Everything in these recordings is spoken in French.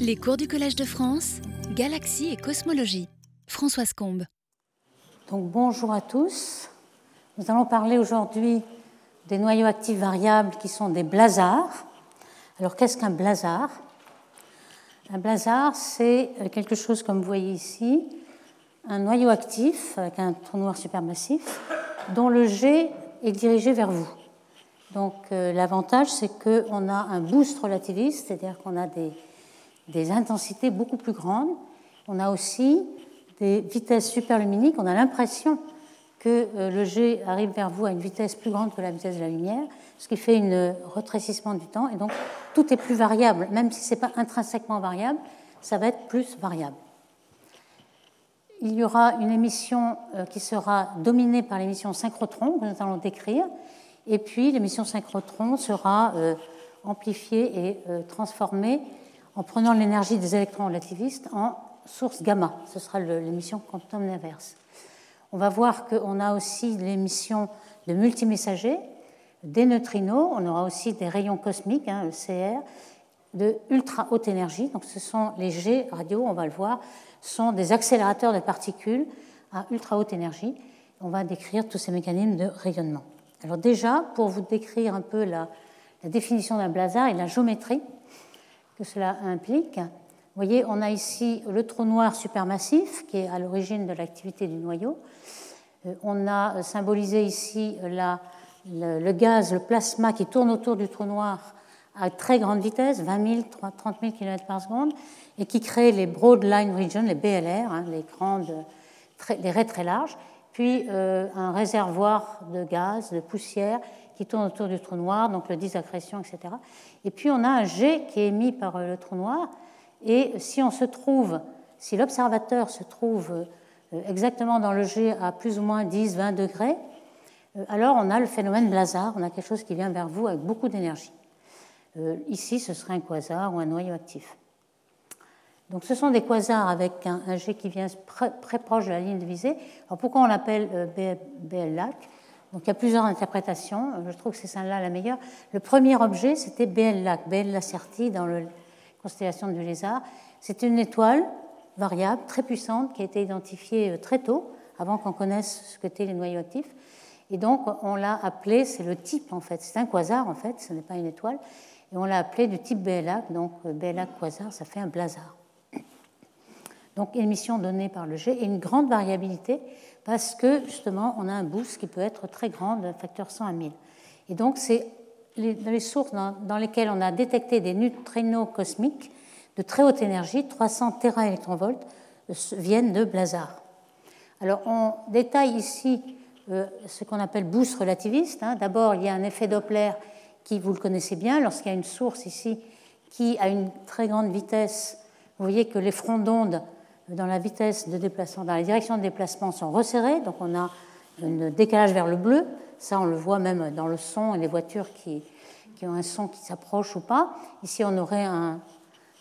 Les cours du Collège de France, Galaxie et Cosmologie. Françoise Combe. Donc bonjour à tous. Nous allons parler aujourd'hui des noyaux actifs variables qui sont des blazars. Alors qu'est-ce qu'un blazar? Un blazar, c'est quelque chose comme vous voyez ici, un noyau actif avec un trou noir supermassif dont le G est dirigé vers vous. Donc euh, l'avantage, c'est qu'on a un boost relativiste, c'est-à-dire qu'on a des des intensités beaucoup plus grandes. On a aussi des vitesses superluminiques. On a l'impression que euh, le jet arrive vers vous à une vitesse plus grande que la vitesse de la lumière, ce qui fait un rétrécissement du temps. Et donc, tout est plus variable. Même si ce n'est pas intrinsèquement variable, ça va être plus variable. Il y aura une émission euh, qui sera dominée par l'émission synchrotron, que nous allons décrire. Et puis, l'émission synchrotron sera euh, amplifiée et transformée en prenant l'énergie des électrons relativistes en source gamma. Ce sera l'émission quantum inverse. On va voir qu'on a aussi l'émission de multimessagers, des neutrinos, on aura aussi des rayons cosmiques, hein, le CR, de ultra haute énergie. Donc ce sont les G radio, on va le voir, sont des accélérateurs de particules à ultra haute énergie. On va décrire tous ces mécanismes de rayonnement. Alors déjà, pour vous décrire un peu la, la définition d'un blazar et la géométrie, que cela implique. Vous voyez, on a ici le trou noir supermassif qui est à l'origine de l'activité du noyau. Euh, on a symbolisé ici le, gaz, le plasma qui tourne autour du trou noir à très grande vitesse, 20 000, 30 000 km par seconde, et qui crée les broad line regions, les BLR, hein, les grandes, les raies très larges, puis euh, un réservoir de gaz, de poussière qui tourne autour du trou noir, donc le disaccrétion, etc. Et puis on a un jet qui est émis par euh, le trou noir, et si on se trouve, si l'observateur se trouve euh, exactement dans le jet à plus ou moins 10, 20 degrés, euh, alors on a le phénomène blazar, on a quelque chose qui vient vers vous avec beaucoup d'énergie. Ici, ce serait un quasar ou un noyau actif. Donc ce sont des quasars avec un, jet qui vient très, proche de la ligne de visée. Alors pourquoi on l'appelle BL-LAC donc il y a plusieurs interprétations. Je trouve que c'est celle-là la meilleure. Le premier objet, c'était BL Lac, BL Lacerti dans la constellation du lézard. C'est une étoile variable, très puissante, qui a été identifiée euh, très tôt, avant qu'on connaisse ce qu'étaient les noyaux actifs. Et donc on l'a appelé, c'est le type en fait, c'est un quasar en fait, ce n'est pas une étoile. Et on l'a appelé du type BLAC, donc euh, BLAC quasar, ça fait un blazar. Donc émission donnée par le jet et une grande variabilité parce que justement, on a un boost qui peut être très grand, d'un facteur 100 à 1000. Et donc, c'est les, sources dans, lesquelles on a détecté des neutrinos cosmiques de très haute énergie, 300 téraélectronvolts, euh, viennent de blazar. Alors, on détaille ici euh, ce qu'on appelle boost relativiste. Hein. D'abord, il y a un effet Doppler qui, vous le connaissez bien, lorsqu'il y a une source ici qui a une très grande vitesse, vous voyez que les fronts d'onde dans la vitesse de déplacement, dans la direction de déplacement sont resserrés, donc on a un décalage vers le bleu. Ça, on le voit même dans le son et les voitures qui, qui ont un son qui s'approche ou pas. Ici, on aurait un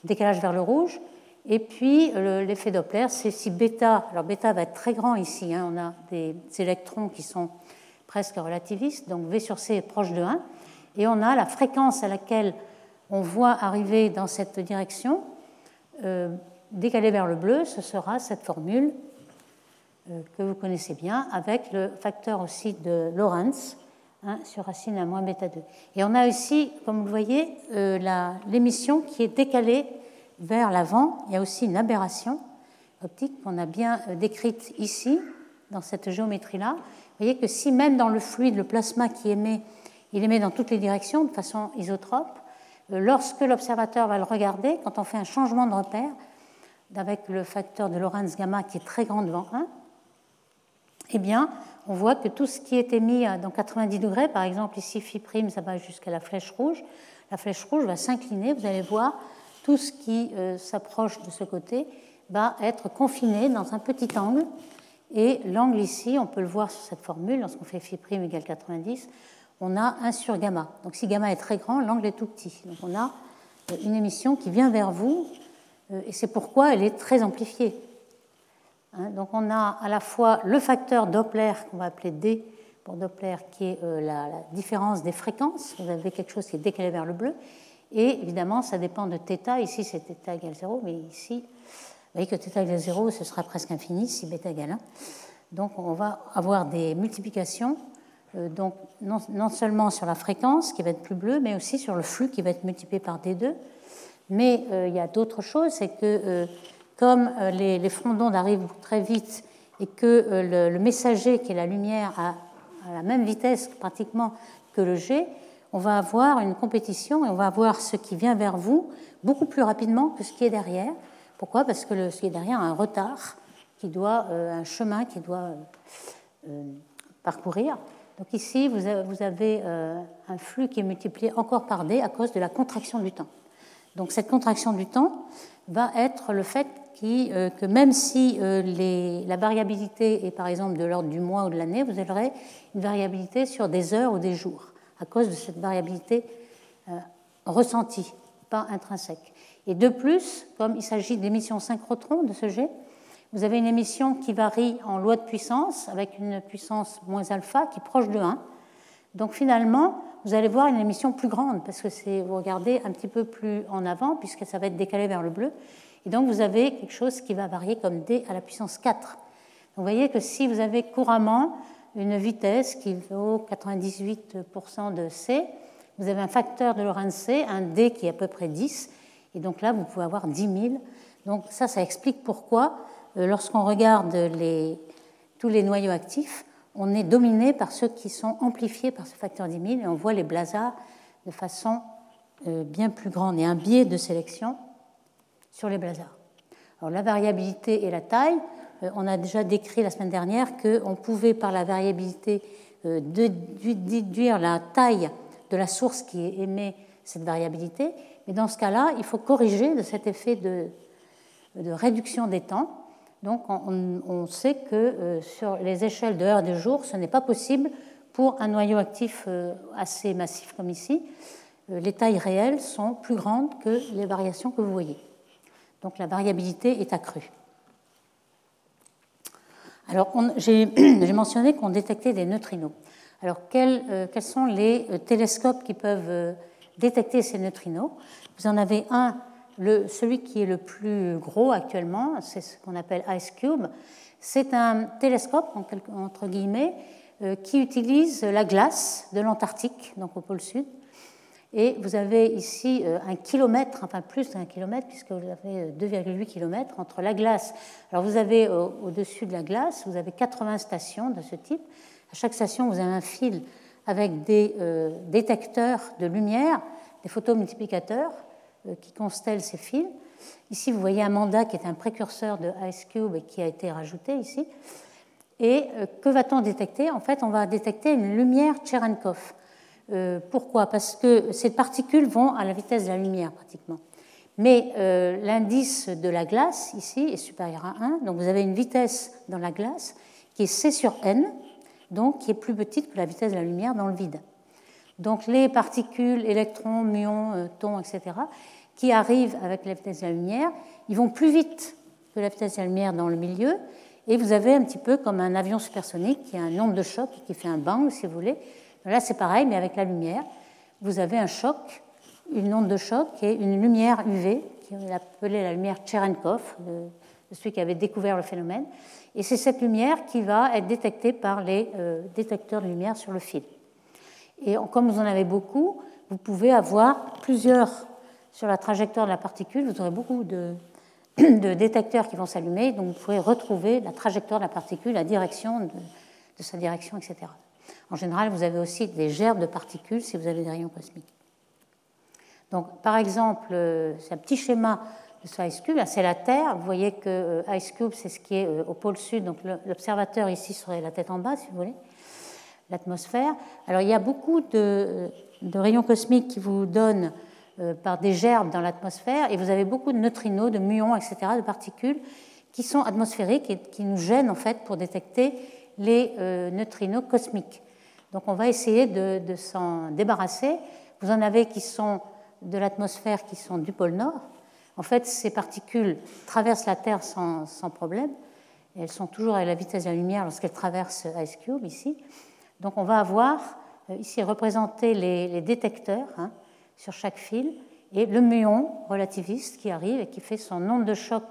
décalage vers le rouge. Et puis, l'effet Doppler, c'est si bêta, alors bêta va être très grand ici, hein, on a des électrons qui sont presque relativistes, donc V sur C est proche de 1, et on a la fréquence à laquelle on voit arriver dans cette direction, euh, décalé vers le bleu, ce sera cette formule euh, que vous connaissez bien, avec le facteur aussi de Lorentz hein, sur racine à moins bêta 2. Et on a aussi, comme vous le voyez, euh, l'émission qui est décalée vers l'avant. Il y a aussi une aberration optique qu'on a bien euh, décrite ici, dans cette géométrie-là. Vous voyez que si même dans le fluide, le plasma qui émet, il émet dans toutes les directions de façon isotrope, lorsque l'observateur va le regarder, quand on fait un changement de repère, avec le facteur de Lorentz gamma qui est très grand devant 1, eh bien, on voit que tout ce qui est émis dans 90 degrés, par exemple ici phi prime, ça va jusqu'à la flèche rouge, la flèche rouge va s'incliner, vous allez voir, tout ce qui euh, s'approche de ce côté va être confiné dans un petit angle, et l'angle ici, on peut le voir sur cette formule, lorsqu'on fait phi prime égale 90, on a 1 sur gamma. Donc si gamma est très grand, l'angle est tout petit. Donc on a euh, une émission qui vient vers vous euh, et c'est pourquoi elle est très amplifiée. Hein, donc on a à la fois le facteur Doppler, qu'on va appeler D pour Doppler, qui est euh, la, différence des fréquences. Vous avez quelque chose qui est décalé vers le bleu. Et évidemment, ça dépend de θ. Ici, c'est θ égale 0, mais ici, vous voyez que θ égale 0, ce sera presque infini si β égale 1. Donc, on va avoir des multiplications, euh, donc non, seulement sur la fréquence qui va être plus bleue, mais aussi sur le flux qui va être multiplié par D2. Mais euh, il y a d'autres choses, c'est que euh, comme les, les fronts d'onde arrivent très vite et que le, messager, qui est la lumière, a, la même vitesse pratiquement que le G, on va avoir une compétition et on va avoir ce qui vient vers vous beaucoup plus rapidement que ce qui est derrière. Pourquoi? Parce que ce qui est derrière a un retard, qui doit, euh, un chemin qui doit euh, euh, parcourir. Donc ici, vous avez, un flux qui est multiplié encore par d à cause de la contraction du temps. Donc cette contraction du temps va être le fait que même si la variabilité est par exemple de l'ordre du mois ou de l'année, vous aurez une variabilité sur des heures ou des jours à cause de cette variabilité euh, ressentie, pas intrinsèque. Et de plus, comme il s'agit d'émissions synchrotrons de ce jet, vous avez une émission qui varie en loi de puissance avec une puissance moins alpha qui est proche de 1. Donc finalement, vous allez voir une émission plus grande parce que c'est, vous regardez un petit peu plus en avant puisque ça va être décalé vers le bleu. Et donc vous avez quelque chose qui va varier comme d à la puissance 4. Donc vous voyez que si vous avez couramment une vitesse qui vaut 98% de C. Vous avez un facteur de Lorentz C, un D qui est à peu près 10, et donc là, vous pouvez avoir 10 000. Donc ça, ça explique pourquoi, euh, lorsqu'on regarde tous les noyaux actifs, on est dominé par ceux qui sont amplifiés par ce facteur 10 000, et on voit les blazars de façon euh, bien plus grande, et un biais de sélection sur les blazars. Alors la variabilité et la taille, euh, on a déjà décrit la semaine dernière qu'on pouvait, par la variabilité, euh, déduire la taille de la source qui émet cette variabilité. Mais dans ce cas-là, il faut corriger de cet effet de, réduction des temps. Donc, on, sait que euh, sur les échelles de heures de jour, ce n'est pas possible pour un noyau actif assez massif comme ici. Les tailles réelles sont plus grandes que les variations que vous voyez. Donc, la variabilité est accrue. Alors, j'ai mentionné qu'on détectait des neutrinos. Alors, quels, euh, sont les euh, télescopes qui peuvent euh, détecter ces neutrinos? Vous en avez un, celui qui est le plus gros actuellement, c'est ce qu'on appelle Ice Cube. C'est un télescope, entre guillemets, qui utilise la glace de l'Antarctique, donc au pôle sud, et vous avez ici euh, un kilomètre, enfin plus d'un kilomètre, puisque vous avez 2,8 euh, km entre la glace. Alors vous avez euh, au-dessus de la glace, vous avez 80 stations de ce type. À chaque station, vous avez un fil avec des détecteurs de lumière, des photomultiplicateurs qui constellent ces fils. Ici, vous voyez un mandat qui est un précurseur de Ice Cube et qui a été rajouté ici. Et que va-t-on détecter? En fait, on va détecter une lumière Cherenkov. Euh, pourquoi? Parce que ces particules vont à la vitesse de la lumière pratiquement. Mais euh, l'indice de la glace ici est supérieur à 1, donc vous avez une vitesse dans la glace qui est C sur n, donc qui est plus petite que la vitesse de la lumière dans le vide. Donc les particules, électrons, muons, euh, tons, etc., qui arrivent avec la vitesse de la lumière, ils vont plus vite que la vitesse de la lumière dans le milieu, et vous avez un petit peu comme un avion supersonique qui a un nombre de chocs qui fait un bang, si vous voulez, Là, c'est pareil, mais avec la lumière. Vous avez un choc, une onde de choc et une lumière UV, qui est appelée la lumière Cherenkov, celui qui avait découvert le phénomène. Et c'est cette lumière qui va être détectée par les euh, détecteurs de lumière sur le fil. Et comme vous en avez beaucoup, vous pouvez avoir plusieurs sur la trajectoire de la particule. Vous aurez beaucoup de, détecteurs qui vont s'allumer, donc vous pouvez retrouver la trajectoire de la particule, la direction de, de sa direction, etc. En général, vous avez aussi des gerbes de particules si vous avez des rayons cosmiques. Donc, par exemple, euh, c'est un petit schéma de ce Ice Cube. C'est la Terre. Vous voyez que euh, Ice Cube, c'est ce qui est euh, au pôle sud. Donc, l'observateur ici serait la tête en bas, si vous voulez, l'atmosphère. Alors, il y a beaucoup de, rayons cosmiques qui vous donnent par des gerbes dans l'atmosphère, et vous avez beaucoup de neutrinos, de muons, etc., de particules qui sont atmosphériques et qui nous gênent en fait pour détecter les neutrinos cosmiques. Donc on va essayer de, s'en débarrasser. Vous en avez qui sont de l'atmosphère, qui sont du pôle Nord. En fait, ces particules traversent la Terre sans, problème. elles sont toujours à la vitesse de la lumière lorsqu'elles traversent Ice Cube ici. Donc on va avoir euh, ici représenté les, détecteurs hein, sur chaque fil et le muon relativiste qui arrive et qui fait son onde de choc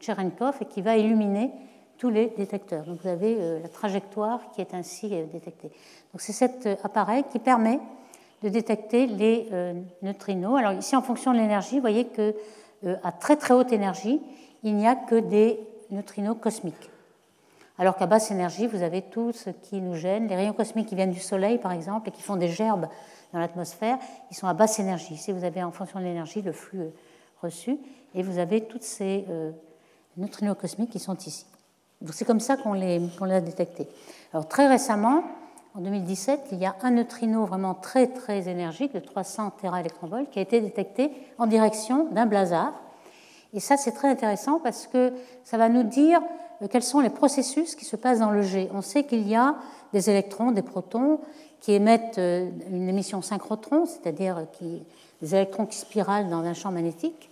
Cherenkov et qui va illuminer tous les détecteurs. Donc vous avez la trajectoire qui est ainsi détectée. Donc c'est cet appareil qui permet de détecter les neutrinos. Alors ici, en fonction de l'énergie, vous voyez que à très très haute énergie, il n'y a que des neutrinos cosmiques. Alors qu'à basse énergie, vous avez tout ce qui nous gêne. Les rayons cosmiques qui viennent du Soleil, par exemple, et qui font des gerbes dans l'atmosphère, ils sont à basse énergie. Ici, vous avez en fonction de l'énergie le flux euh, reçu, et vous avez tous ces euh, neutrinos cosmiques qui sont ici. C'est comme ça qu'on les, a détectés. Alors très récemment, en 2017, il y a un neutrino vraiment très très énergique de 300 téraélectronvolts qui a été détecté en direction d'un blazar. Et ça, c'est très intéressant parce que ça va nous dire quels sont les processus qui se passent dans le G? On sait qu'il y a des électrons, des protons qui émettent euh, une émission synchrotron, c'est-à-dire des électrons qui spiralent dans un champ magnétique.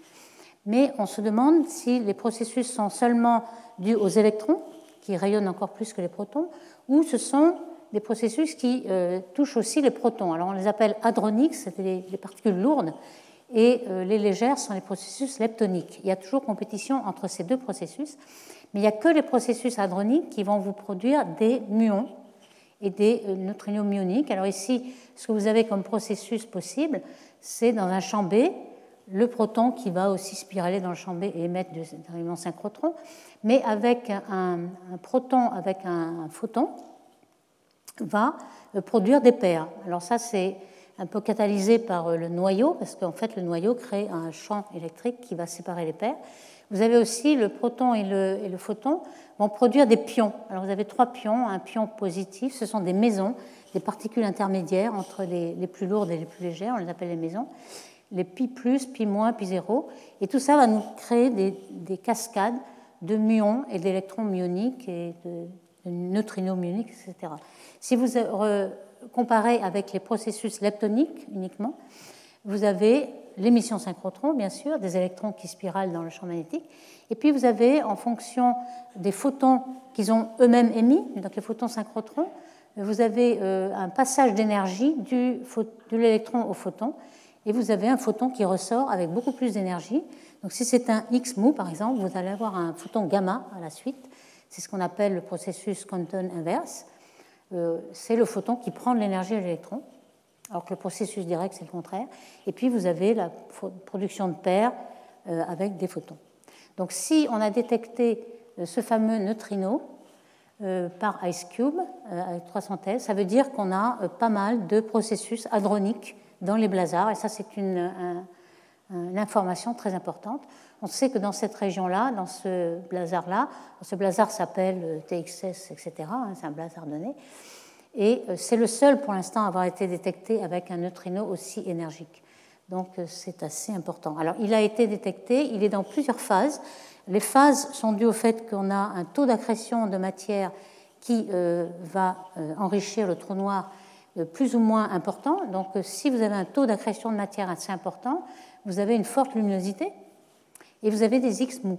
Mais on se demande si les processus sont seulement dus aux électrons, qui rayonnent encore plus que les protons, ou ce sont des processus qui euh, touchent aussi les protons. Alors on les appelle hadroniques, c'est des, particules lourdes, et les légères sont les processus leptoniques. Il y a toujours compétition entre ces deux processus. Mais il n'y a que les processus hadroniques qui vont vous produire des muons et des euh, neutrinos muoniques. Alors ici, ce que vous avez comme processus possible, c'est dans un champ B, le proton qui va aussi spiraler dans le champ B et émettre des rayonnements synchrotrons, mais avec un, proton avec un, photon va euh, produire des paires. Alors ça, c'est un peu catalysé par euh, le noyau, parce qu'en fait, le noyau crée un champ électrique qui va séparer les paires. Vous avez aussi le proton et le, photon vont produire des pions. Alors vous avez trois pions, un pion positif, ce sont des mesons, des particules intermédiaires entre les, plus lourdes et les plus légères, on les appelle les mesons, les pi plus, pi moins, pi zéro, et tout ça va nous créer des, des cascades de muons et d'électrons muoniques et de, de neutrinos muoniques, etc. Si vous comparez avec les processus leptoniques uniquement, vous avez l'émission synchrotron, bien sûr, des électrons qui spiralent dans le champ magnétique. Et puis vous avez, en fonction des photons qu'ils ont eux-mêmes émis, donc les photons synchrotrons, vous avez euh, un passage d'énergie de l'électron au photon, et vous avez un photon qui ressort avec beaucoup plus d'énergie. Donc si c'est un X mou, par exemple, vous allez avoir un photon gamma à la suite. C'est ce qu'on appelle le processus Compton inverse. Euh, c'est le photon qui prend de l'énergie de l'électron alors que le processus direct, c'est le contraire. Et puis, vous avez la production de paires euh, avec des photons. Donc, si on a détecté euh, ce fameux neutrino euh, par IceCube avec 300 T, ça veut dire qu'on a pas mal de processus hadroniques dans les blazars. Et ça, c'est une, information très importante. On sait que dans cette région-là, dans ce blazar-là, ce blazar s'appelle TXS, etc., hein, c'est un blazar donné, et euh, c'est le seul pour l'instant à avoir été détecté avec un neutrino aussi énergique. Donc euh, c'est assez important. Alors il a été détecté, il est dans plusieurs phases. Les phases sont dues au fait qu'on a un taux d'accrétion de matière qui euh, va enrichir le trou noir plus ou moins important. Donc si vous avez un taux d'accrétion de matière assez important, vous avez une forte luminosité et vous avez des X mous.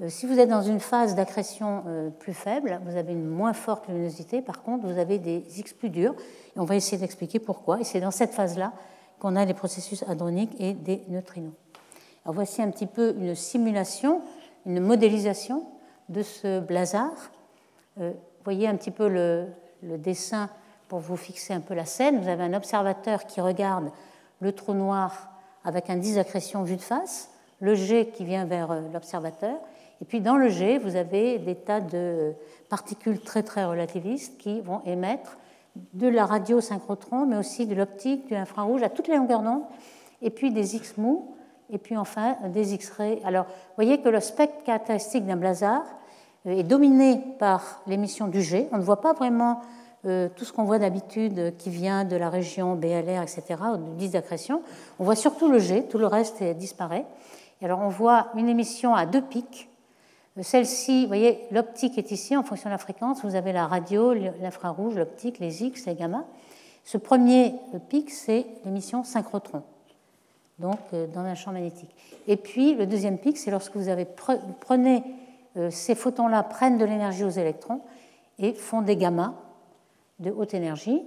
Euh, si vous êtes dans une phase d'accrétion euh, plus faible, vous avez une moins forte luminosité. Par contre, vous avez des X plus durs. Et on va essayer d'expliquer pourquoi. Et c'est dans cette phase-là qu'on a les processus hadroniques et des neutrinos. Voici un petit peu une simulation, une modélisation de ce blazar. Euh, voyez un petit peu le, dessin pour vous fixer un peu la scène. Vous avez un observateur qui regarde le trou noir avec un disque d'accrétion vu de face, le jet qui vient vers l'observateur, et puis dans le jet, vous avez des tas de particules très très relativistes qui vont émettre de la radiosynchrotron, mais aussi de l'optique, de l'infrarouge à toutes les longueurs d'onde, et puis des X mous, et puis enfin des X-rays. Alors, vous voyez que le spectre caractéristique d'un blazar euh, est dominé par l'émission du jet. On ne voit pas vraiment euh, tout ce qu'on voit d'habitude qui vient de la région BLR, etc., ou de disque d'accrétion. On voit surtout le jet, tout le reste disparaît. Et alors, on voit une émission à deux pics celle-ci, vous voyez, l'optique est ici en fonction de la fréquence. Vous avez la radio, l'infrarouge, l'optique, les X, les gamma. Ce premier pic, c'est l'émission synchrotron, donc euh, dans un champ magnétique. Et puis le deuxième pic, c'est lorsque vous, avez prenez euh, ces photons-là prennent de l'énergie aux électrons et font des gamma de haute énergie.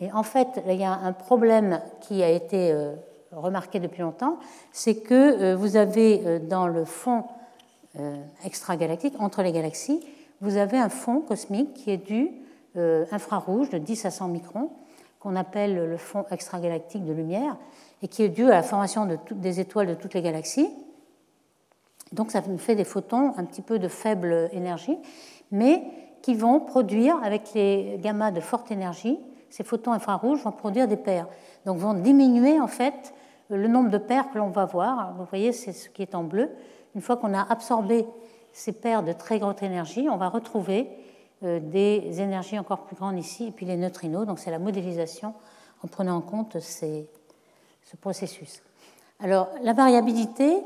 Et en fait, il y a un problème qui a été euh, remarqué depuis longtemps, c'est que vous avez dans le fond extragalactique, entre les galaxies, vous avez un fond cosmique qui est du infrarouge de 10 à 100 microns, qu'on appelle le fond extragalactique de lumière, et qui est dû à la formation des étoiles de toutes les galaxies. Donc ça nous fait des photons un petit peu de faible énergie, mais qui vont produire, avec les gammas de forte énergie, ces photons infrarouges vont produire des paires. Donc vont diminuer en fait le nombre de paires que l'on va voir. vous voyez, c'est ce qui est en bleu. Une fois qu'on a absorbé ces paires de très grande énergie, on va retrouver euh, des énergies encore plus grandes ici, et puis les neutrinos. Donc c'est la modélisation en prenant en compte ce processus. Alors la variabilité,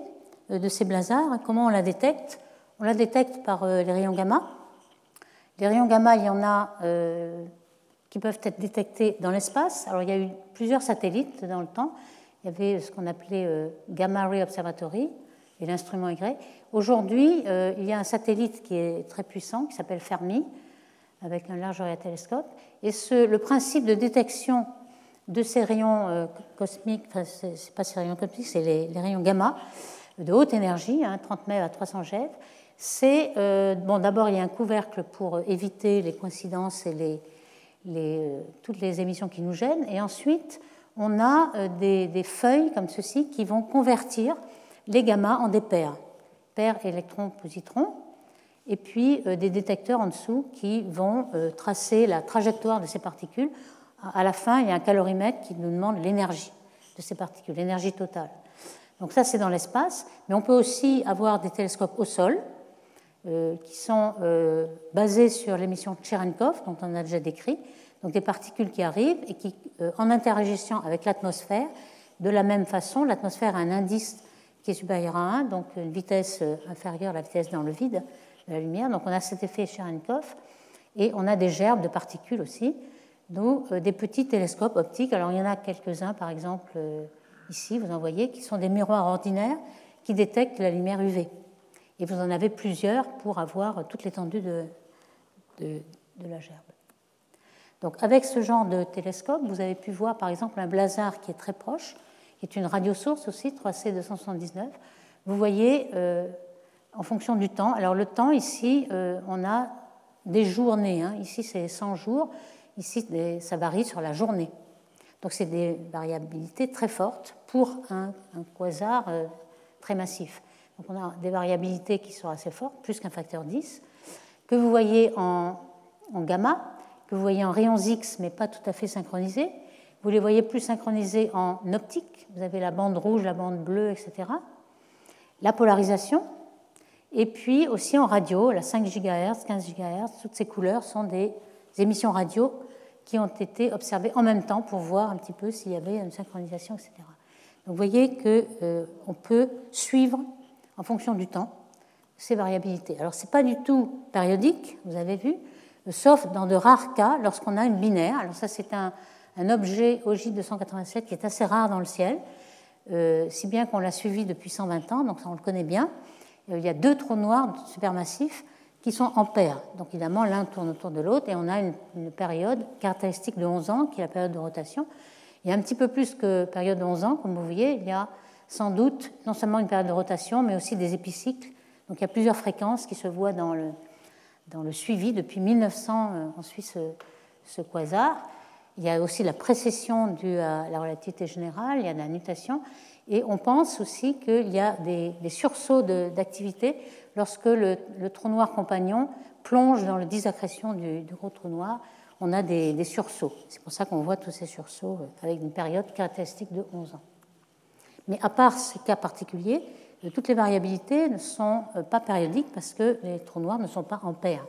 euh, de ces blazars. Comment on la détecte? On la détecte par euh, les rayons gamma. Les rayons gamma, il y en a qui peuvent être détectés dans l'espace. Alors il y a eu plusieurs satellites dans le temps. Il y avait ce qu'on appelait Gamma Ray Observatory et l'instrument Y. Aujourd'hui, il y a un satellite qui est très puissant, qui s'appelle Fermi, avec un large télescope. Et le principe de détection de ces rayons cosmiques, enfin, ce n'est pas ces rayons cosmiques, c'est les, rayons gamma, de haute énergie, 30 hein, mètres à 300 GeV, c'est euh, bon, d'abord il y a un couvercle pour éviter les coïncidences et euh, toutes les émissions qui nous gênent, et ensuite on a euh, des, feuilles comme ceci qui vont convertir les gammas en des paires, paires électrons-positrons, et puis des détecteurs en dessous qui vont tracer la trajectoire de ces particules. À la fin, il y a un calorimètre qui nous demande l'énergie de ces particules, l'énergie totale. Donc ça, c'est dans l'espace, mais on peut aussi avoir des télescopes au sol euh, qui sont euh, basés sur l'émission Cherenkov, dont on a déjà décrit, donc des particules qui arrivent et qui, euh, en interagissant avec l'atmosphère, de la même façon, l'atmosphère a un indice qui est supérieur à 1, donc une vitesse inférieure à la vitesse dans le vide de la lumière. Donc on a cet effet Cherenkov et on a des gerbes de particules aussi, donc des petits télescopes optiques. Alors il y en a quelques-uns, par exemple ici, vous en voyez, qui sont des miroirs ordinaires qui détectent la lumière UV. Et vous en avez plusieurs pour avoir toute l'étendue de, de, la gerbe. Donc avec ce genre de télescope, vous avez pu voir par exemple un blazar qui est très proche, qui est une radiosource aussi, 3C279. Vous voyez, euh, en fonction du temps, alors le temps ici, euh, on a des journées, hein. ici c'est 100 jours, ici ça varie sur la journée. Donc c'est des variabilités très fortes pour un, quasar euh, très massif. Donc on a des variabilités qui sont assez fortes, plus qu'un facteur 10, que vous voyez en, gamma, que vous voyez en rayons X, mais pas tout à fait synchronisés. Vous les voyez plus synchronisés en optique, vous avez la bande rouge, la bande bleue, etc. La polarisation, et puis aussi en radio, la 5 GHz, 15 GHz, toutes ces couleurs sont des émissions radio qui ont été observés en même temps pour voir un petit peu s'il y avait une synchronisation, etc. Donc vous voyez qu'on euh, peut suivre en fonction du temps ces variabilités. Alors ce n'est pas du tout périodique, vous avez vu, sauf dans de rares cas lorsqu'on a une binaire. Alors ça c'est un, un, objet OJ287 qui est assez rare dans le ciel, euh, si bien qu'on l'a suivi depuis 120 ans, donc ça on le connaît bien. Il y a deux trous noirs supermassifs qui sont en paire. Donc évidemment, l'un tourne autour de l'autre et on a une, période caractéristique de 11 ans qui est la période de rotation. Il y a un petit peu plus que période de 11 ans, comme vous voyez, il y a sans doute non seulement une période de rotation, mais aussi des épicycles. Donc il y a plusieurs fréquences qui se voient dans le, suivi. Depuis 1900, euh, on suit ce, ce, quasar. Il y a aussi la précession due à la relativité générale, il y a de la nutation. Et on pense aussi qu'il y a des, des sursauts d'activité lorsque le, trou noir compagnon plonge dans la disaccrétion du, gros trou noir, on a des, sursauts. C'est pour ça qu'on voit tous ces sursauts euh, avec une période caractéristique de 11 ans. Mais à part ces cas particuliers, euh, toutes les variabilités ne sont euh, pas périodiques parce que les trous noirs ne sont pas en paire.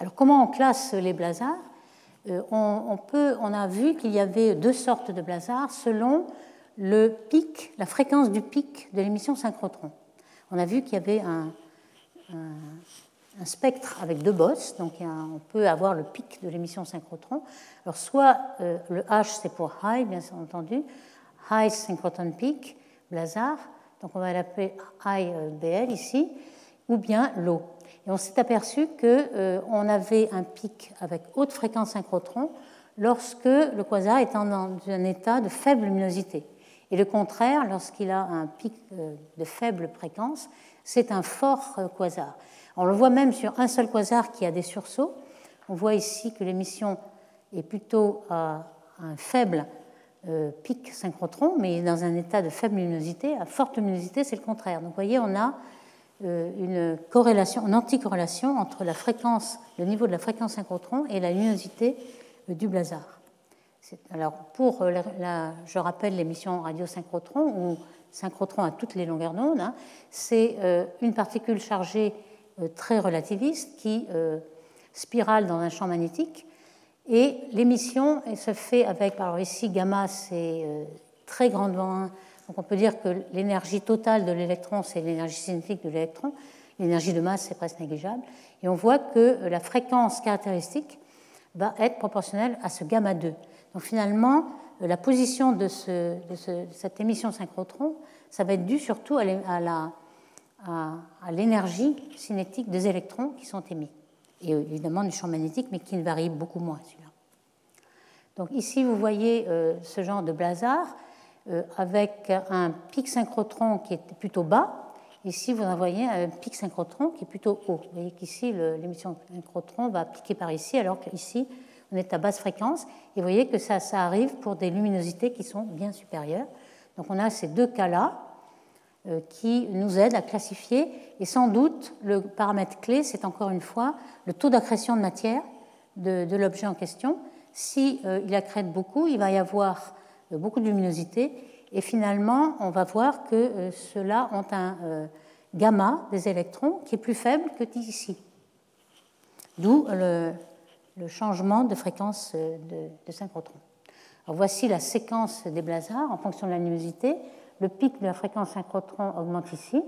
Alors comment on classe les blazars on, peut, on a vu qu'il y avait deux sortes de blazars selon le pic, la fréquence du pic de l'émission synchrotron on a vu qu'il y avait un, spectre avec deux bosses, donc on peut avoir le pic de l'émission synchrotron. Alors soit euh, le H c'est pour high, bien entendu, high synchrotron peak, blazar, donc on va l'appeler high euh, BL ici, ou bien low. Et on s'est aperçu qu'on euh, avait un pic avec haute fréquence synchrotron lorsque le quasar est dans un état de faible luminosité. Et le contraire, lorsqu'il a un pic euh, de faible fréquence, c'est un fort euh, quasar. On le voit même sur un seul quasar qui a des sursauts. On voit ici que l'émission est plutôt à un faible pic synchrotron, mais dans un état de faible luminosité. À forte luminosité, c'est le contraire. Donc vous voyez, on a une corrélation, une anticorrélation entre le niveau de la fréquence synchrotron et la luminosité du blazar. Alors, pour euh, je rappelle l'émission radiosynchrotron, ou synchrotron à toutes les longueurs d'onde, hein, c'est euh, une particule chargée euh, très relativiste qui spirale dans un champ magnétique. Et l'émission se fait avec, alors ici, gamma, c'est très grandement. Donc on peut dire que l'énergie totale de l'électron, c'est l'énergie cinétique de l'électron. L'énergie de masse, c'est presque négligeable. Et on voit que la fréquence caractéristique va être proportionnelle à ce gamma 2. Donc finalement, euh, la position de, cette émission synchrotron, ça va être dû surtout à l'énergie cinétique des électrons qui sont émis. Et euh, évidemment du champ magnétique, mais qui ne varie beaucoup moins celui-là. Donc ici, vous voyez euh, ce genre de blazar avec un pic synchrotron qui est plutôt bas. Ici, vous voyez un pic synchrotron qui est plutôt haut. Vous voyez qu'ici, l'émission synchrotron va piquer par ici, alors qu'ici, on est à basse fréquence, et vous voyez que ça, arrive pour des luminosités qui sont bien supérieures. Donc on a ces deux cas-là euh, qui nous aident à classifier, et sans doute le paramètre clé, c'est encore une fois le taux d'accrétion de matière de, l'objet en question. Si euh, accrète beaucoup, il va y avoir euh, beaucoup de luminosité, et finalement, on va voir que ceux-là ont un gamma des électrons qui est plus faible que ici. D'où le, changement de fréquence euh, de, synchrotron. Voici la séquence des blazars en fonction de la luminosité. Le pic de la fréquence synchrotron augmente ici.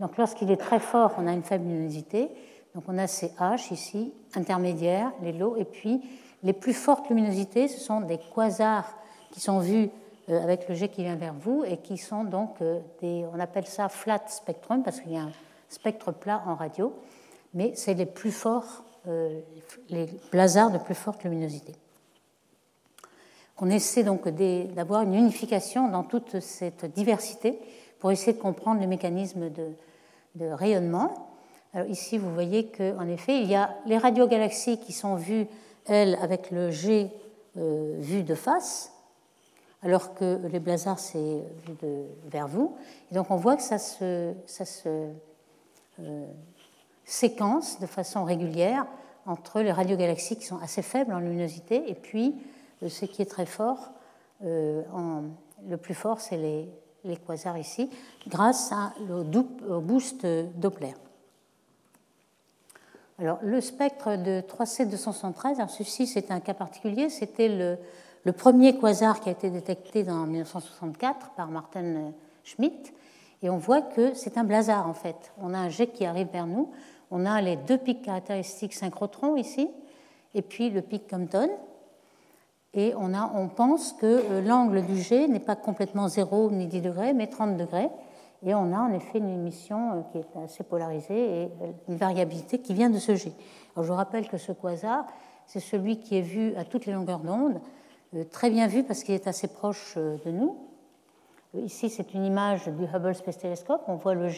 Donc lorsqu'il est très fort, on a une faible luminosité. Donc on a ces H ici, intermédiaires, les lots, et puis les plus fortes luminosités, ce sont des quasars qui sont vus euh, avec le jet qui vient vers vous et qui sont donc euh, des, on appelle ça flat spectrum parce qu'il y a un spectre plat en radio, mais c'est les plus forts euh, les blazars de plus forte luminosité. On essaie donc d'avoir une unification dans toute cette diversité pour essayer de comprendre les mécanismes de, rayonnement. Alors ici, vous voyez qu'en effet, il y a les radiogalaxies qui sont vues, elles, avec le G vu de face, alors que les blazars, c'est vers vous. Et donc on voit que ça se, euh, séquence de façon régulière entre les radiogalaxies qui sont assez faibles en luminosité et puis euh, ce qui est très fort. Euh, le plus fort, c'est les, quasars ici, grâce à au boost Doppler. Alors, le spectre de 3C273, ceci c'est un cas particulier, c'était le, le, premier quasar qui a été détecté en 1964 par Martin Schmidt, et on voit que c'est un blazar en fait. On a un jet qui arrive vers nous, on a les deux pics caractéristiques synchrotrons ici, et puis le pic Compton. Et on, a, on pense que euh, l'angle du G n'est pas complètement 0 ni 10 degrés, mais 30 degrés. Et on a en effet une émission euh, qui est assez polarisée et euh, une variabilité qui vient de ce. Alors je rappelle que ce quasar, c'est celui qui est vu à toutes les longueurs d'onde, très bien vu parce qu'il est assez proche de nous. Ici, c'est une image du Hubble Space Telescope. On voit le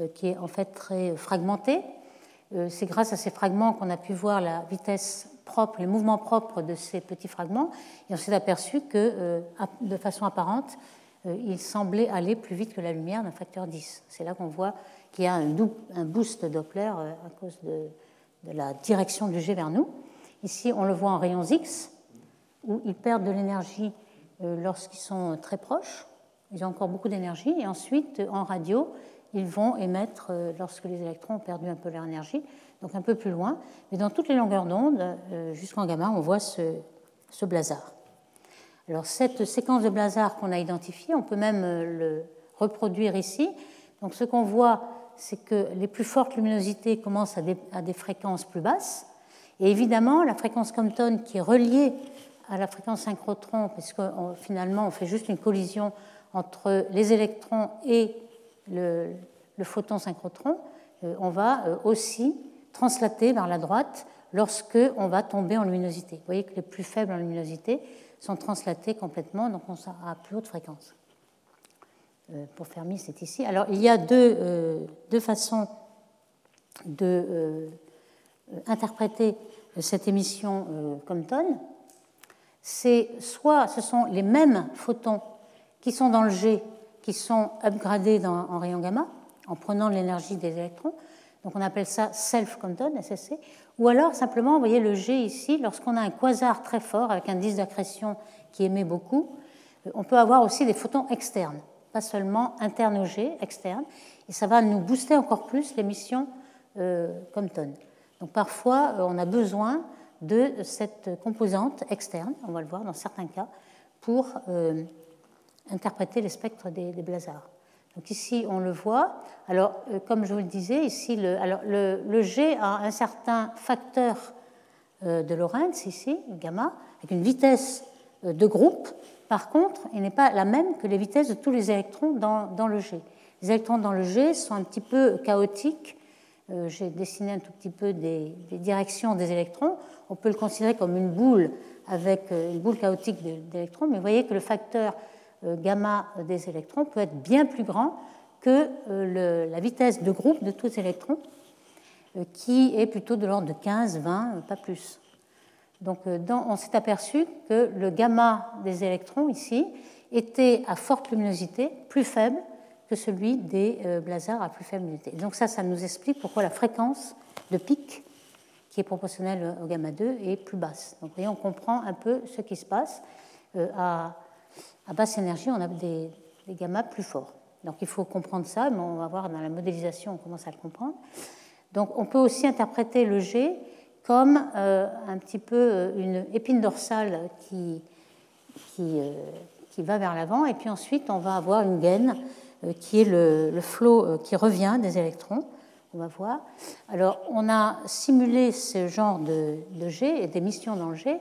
euh, qui est en fait très fragmenté. Euh, c'est grâce à ces fragments qu'on a pu voir la vitesse propre, les mouvements propres de ces petits fragments, et on s'est aperçu que, euh, de façon apparente, il semblait aller plus vite que la lumière d'un facteur 10. C'est là qu'on voit qu'il y a un, boost Doppler à cause de la direction du jet vers nous. Ici, on le voit en rayons X, où ils perdent de l'énergie lorsqu'ils sont très proches. Ils ont encore beaucoup d'énergie. Et ensuite, en radio, ils vont émettre euh, lorsque les électrons ont perdu un peu leur énergie, donc un peu plus loin. Mais dans toutes les longueurs d'onde, euh, jusqu'en gamma, on voit ce, ce, blazar. Alors cette séquence de blazar qu'on a identifiée, on peut même euh, le reproduire ici. Donc ce qu'on voit, c'est que les plus fortes luminosités commencent à des, à des fréquences plus basses. Et évidemment, la fréquence Compton qui est reliée à la fréquence synchrotron, puisque finalement on fait juste une collision entre les électrons et le, photon synchrotron, euh, on va euh, aussi translater vers la droite lorsque on va tomber en luminosité. Vous voyez que les plus faibles en luminosité sont translatés complètement, donc on sera à plus haute fréquence. Euh, pour Fermi, c'est ici. Alors, il y a deux, deux façons d'interpréter euh, cette émission Compton. C'est soit ce sont les mêmes photons qui sont dans le G qui sont upgradés en rayon gamma en prenant l'énergie des électrons. Donc on appelle ça self-Compton, SSC. Ou alors simplement, vous voyez le G ici, lorsqu'on a un quasar très fort avec un disque d'accrétion qui émet beaucoup, on peut avoir aussi des photons externes pas seulement interne au G, externe, et ça va nous booster encore plus l'émission euh, Compton. Donc parfois, euh, on a besoin de cette composante externe, on va le voir dans certains cas, pour euh, interpréter les spectres des, blazars. Donc ici, on le voit. Alors, euh, comme je vous le disais, ici, le, alors, le, G a un certain facteur de Lorentz, ici, gamma, avec une vitesse de groupe par contre, il n'est pas la même que les vitesses de tous les électrons dans, le G. Les électrons dans le G sont un petit peu chaotiques. Euh, j'ai dessiné un tout petit peu des, directions des électrons. On peut le considérer comme une boule avec euh, une boule chaotique d'électrons, mais vous voyez que le facteur euh, gamma des électrons peut être bien plus grand que la vitesse de groupe de tous les électrons, qui est plutôt de l'ordre de 15, 20, pas plus. Donc, on s'est aperçu que le gamma des électrons ici était à forte luminosité plus faible celui des euh, blazars à plus faible luminosité. Donc ça, ça nous explique pourquoi la fréquence de pic, qui est proportionnelle au gamma 2, est plus basse. Donc vous voyez, on comprend un peu ce qui se passe. Euh, à, basse énergie, on a des, des gammas plus forts. Donc il faut comprendre ça, mais on va voir dans la modélisation, on commence à le comprendre. Donc on peut aussi interpréter le G comme euh, un petit peu une épine dorsale qui, qui, qui va vers l'avant, et puis ensuite on va avoir une gaine qui est le, le flot qui revient des électrons. On va voir. Alors, on a simulé ce genre de, de G et d'émissions dans le G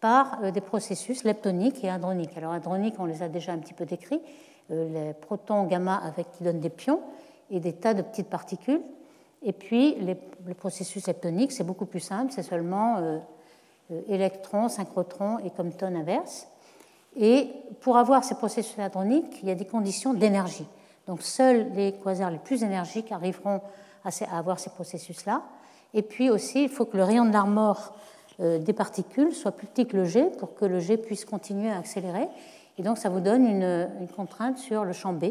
par des processus leptoniques et hadroniques. Alors, hadroniques, on les a déjà un petit peu décrits, les protons gamma avec qui donnent des pions et des tas de petites particules. Et puis, le processus leptonique, c'est beaucoup plus simple, c'est seulement euh, euh, électrons, synchrotrons et compton inverse. Et pour avoir ces processus hadroniques, il y a des conditions d'énergie. Donc, seuls les quasars les plus énergiques arriveront à, avoir ces processus-là. Et puis aussi, il faut que le rayon de l'armor euh, des particules soit plus petit que le G pour que le G puisse continuer à accélérer. Et donc, ça vous donne une, contrainte sur le champ B.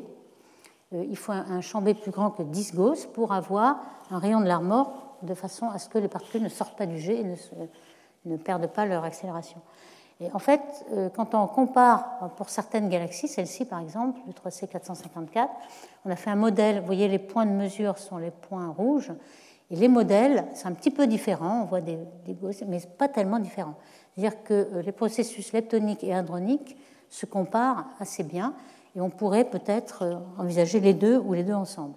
Euh, il faut un champ B plus grand que 10 Gauss pour avoir un rayon de l'armor de façon à ce que les particules ne sortent pas du jet et ne, perdent pas leur accélération. Et en fait, euh, quand on compare pour certaines galaxies, celle-ci par exemple, le 3C 454, on a fait un modèle, vous voyez les points de mesure sont les points rouges, et les modèles, c'est un petit peu différent, on voit des, des mais pas tellement différent. C'est-à-dire que euh, les processus leptoniques et hadroniques se comparent assez bien, et on pourrait peut-être euh, envisager les deux ou les deux ensemble.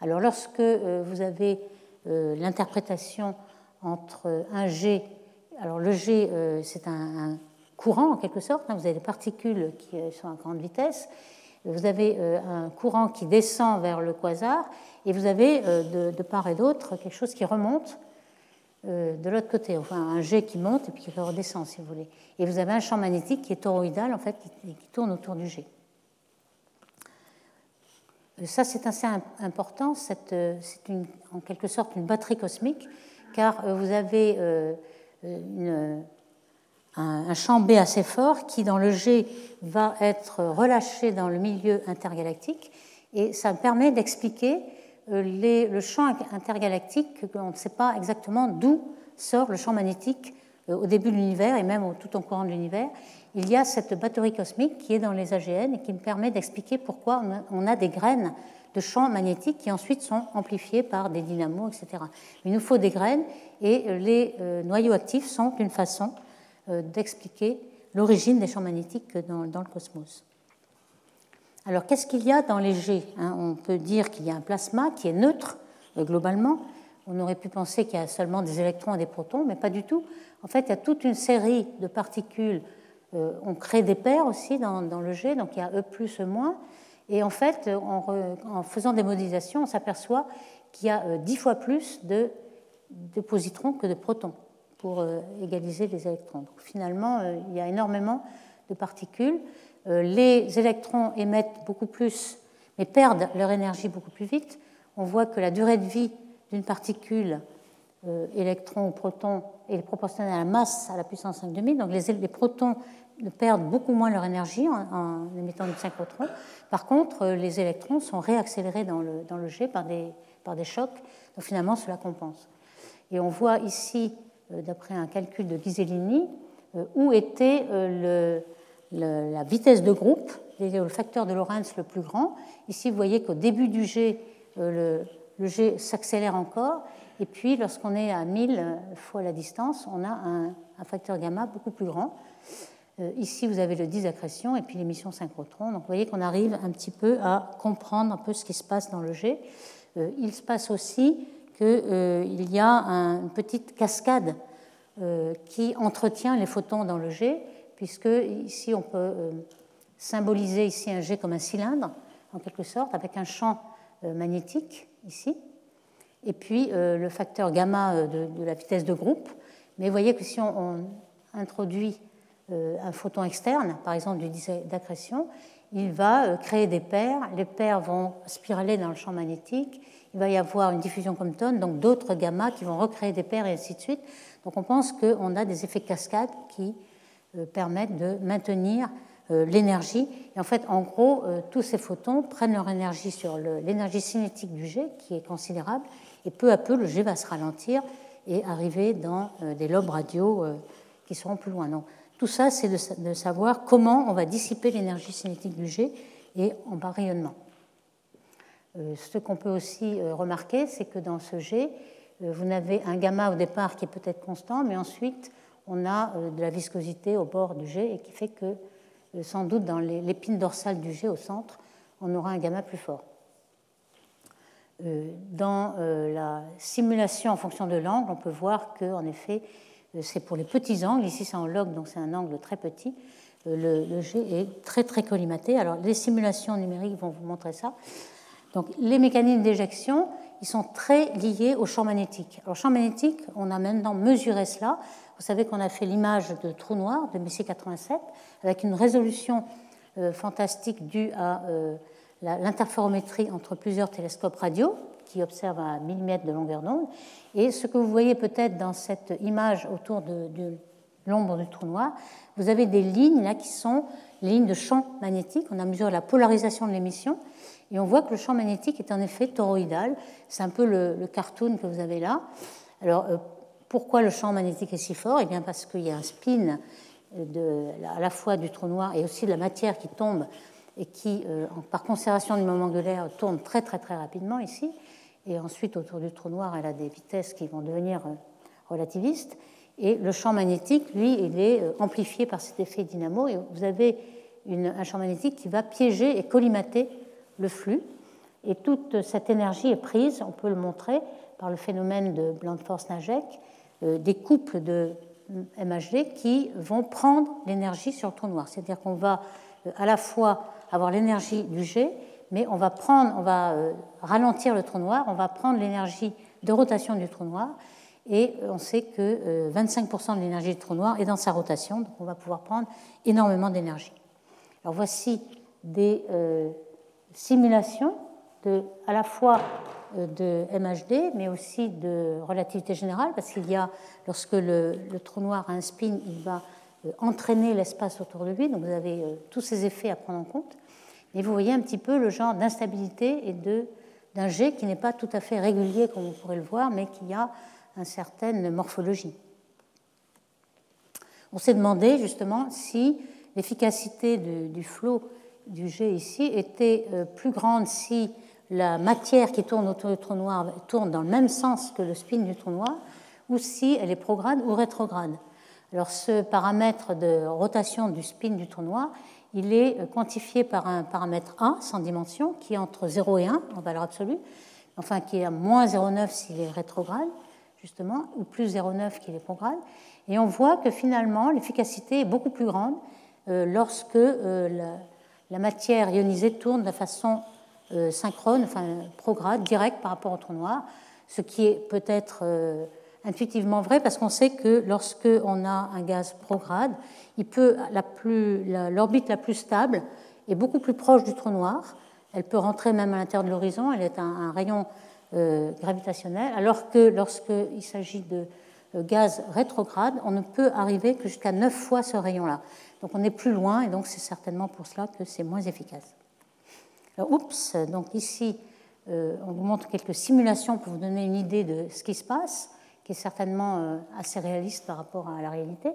Alors lorsque euh, vous avez euh, l'interprétation entre un G, alors le G c'est un, courant en quelque sorte, hein, vous avez des particules qui sont à grande vitesse, vous avez un courant qui descend vers le quasar et vous avez de, part et d'autre quelque chose qui remonte de l'autre côté, enfin un G qui monte et puis qui redescend si vous voulez. Et vous avez un champ magnétique qui est toroïdal en fait, qui, qui tourne autour du G. Ça, c'est assez important. C'est en quelque sorte une batterie cosmique, car euh, vous avez euh, un, champ B assez fort qui, dans le G, va être relâché dans le milieu intergalactique. Et ça permet d'expliquer euh, le champ intergalactique, on ne sait pas exactement d'où sort le champ magnétique au début de l'univers et même tout au courant de l'univers il y a cette batterie cosmique qui est dans les AGN et qui me permet d'expliquer pourquoi on a des graines de champs magnétiques qui ensuite sont amplifiées par des dynamos, etc. Il nous faut des graines et les euh, noyaux actifs sont une façon euh, d'expliquer l'origine des champs magnétiques dans, le cosmos. Alors qu'est-ce qu'il y a dans les G hein? On peut dire qu'il y a un plasma qui est neutre euh, globalement. On aurait pu penser qu'il y a seulement des électrons et des protons, mais pas du tout. En fait, il y a toute une série de particules euh, on crée des paires aussi dans, le G, donc il y a E plus, E moins. Et en fait, en, faisant des modélisations, on s'aperçoit qu'il y a euh, dix fois plus de de positrons que de protons pour égaliser les électrons. Donc, finalement, il y a énormément de particules. Les électrons émettent beaucoup plus, mais perdent leur énergie beaucoup plus vite. On voit que la durée de vie d'une particule électron ou proton est proportionnelle à la masse à la puissance 5 demi. Donc les, les perdent beaucoup moins leur énergie en, émettant du synchrotron. Par contre, euh, les électrons sont réaccélérés dans le, dans le jet par des, par des chocs, donc finalement cela compense. Et on voit ici, euh, d'après un calcul de Ghisellini, euh, où était le, la vitesse de groupe, le facteur de Lorentz le plus grand. Ici, vous voyez qu'au début du jet, le, le jet s'accélère encore, et puis lorsqu'on est à 1000 fois la distance, on a un, un facteur gamma beaucoup plus grand. Euh, ici, vous avez le disaccrétion et puis l'émission synchrotron. Donc, vous voyez qu'on arrive un petit peu à comprendre un peu ce qui se passe dans le jet. Euh, il se passe aussi qu'il euh, y a une petite cascade qui entretient les photons dans le jet, puisque ici, on peut symboliser ici un jet comme un cylindre, en quelque sorte, avec un champ magnétique ici, et puis le facteur gamma de, la vitesse de groupe. Mais vous voyez que si on introduit un photon externe, par exemple du disque d'accrétion, il va euh, créer des paires. Les paires vont spiraler dans le champ magnétique. Il va y avoir une diffusion Compton, donc d'autres gamma qui vont recréer des paires et ainsi de suite. Donc on pense qu'on a des effets cascades qui euh, permettent de maintenir l'énergie. Et en fait, en gros, tous ces photons prennent leur énergie sur l'énergie cinétique du jet, qui est considérable, et peu à peu, le jet va se ralentir et arriver dans des lobes radio qui seront plus loin. Tout ça, c'est de, savoir comment on va dissiper l'énergie cinétique du jet et en bas rayonnement. Euh, ce qu'on peut aussi euh, remarquer, c'est que dans ce jet, euh, vous avez un gamma au départ qui est peut-être constant, mais ensuite on a de la viscosité au bord du jet et qui fait que sans doute dans l'épine dorsale du jet au centre, on aura un gamma plus fort. Dans la simulation en fonction de l'angle, on peut voir qu'en effet, c'est pour les petits angles. Ici, c'est en log, donc c'est un angle très petit. Euh, le, jet est très, très collimaté. Alors, les simulations numériques vont vous montrer ça. Donc, les mécanismes d'éjection, ils sont très liés au champ magnétique. Alors, champ magnétique, on a maintenant mesuré cela. Vous savez qu'on a fait l'image de trou noir de Messier 87 avec une résolution euh, fantastique due à l'interférométrie entre plusieurs télescopes radio qui observent à 1000 mètres de longueur d'onde. Et ce que vous voyez peut-être dans cette image autour de, l'ombre du trou noir, vous avez des lignes là qui sont les lignes de champ magnétique. On a mesuré la polarisation de l'émission et on voit que le champ magnétique est en effet toroïdal. C'est un peu le, cartoon que vous avez là. Alors, euh, pourquoi le champ magnétique est si fort? Eh bien, parce qu'il y a un spin de, à la fois du trou noir et aussi de la matière qui tombe et qui, euh, par conservation du moment angulaire, tourne très très très rapidement ici et ensuite autour du trou noir, elle a des vitesses qui vont devenir euh, relativistes. Et le champ magnétique, lui, il est euh, amplifié par cet effet dynamo. Et vous avez un champ magnétique qui va piéger et collimater le flux. Et toute cette énergie est prise, on peut le montrer, par le phénomène de Blunt-Force-Najek, euh, des couples de MHD qui vont prendre l'énergie sur le trou noir. C'est-à-dire qu'on va à la fois avoir l'énergie du jet mais on va, euh, ralentir le trou noir, on va prendre l'énergie de rotation du trou noir, et euh, on sait que 25% euh, de l'énergie du trou noir est dans sa rotation, donc on va pouvoir prendre énormément d'énergie. Alors voici des simulations à la fois de MHD, mais aussi de relativité générale, parce qu'il y a, lorsque le, trou noir a un spin, il va entraîner l'espace autour de lui, donc vous avez tous ces effets à prendre en compte. Et vous voyez un petit peu le genre d'instabilité et d'un jet qui n'est pas tout à fait régulier, comme vous pourrez le voir, mais qui a une certaine morphologie. On s'est demandé justement si l'efficacité du flot du jet ici était euh, plus grande si la matière qui tourne autour du trou noir tourne dans le même sens que le spin du trou noir, ou si elle est prograde ou rétrograde. Alors ce paramètre de rotation du spin du trou noir, il est quantifié par un paramètre A sans dimension qui est entre 0 et 1 en valeur absolue, enfin qui est à moins 0,9 s'il est rétrograde, justement, ou plus 0,9 qu'il est prograde. Et on voit que finalement l'efficacité est beaucoup plus grande euh, lorsque euh, la, matière ionisée tourne de façon euh, synchrone, enfin prograde, directe par rapport au trou noir. ce qui est peut-être intuitivement vrai parce qu'on sait que lorsque on a un gaz prograde, l'orbite la, plus stable est beaucoup plus proche du trou noir. Elle peut rentrer même à l'intérieur de l'horizon. Elle est un, rayon euh, gravitationnel, alors que lorsqu'il s'agit de euh, gaz rétrograde, on ne peut arriver que jusqu'à 9 fois ce rayon-là. Donc on est plus loin et donc c'est certainement pour cela que c'est moins efficace. oups, donc ici, euh, on vous montre quelques simulations pour vous donner une idée de ce qui se passe qui est certainement euh, assez réaliste par rapport à la réalité.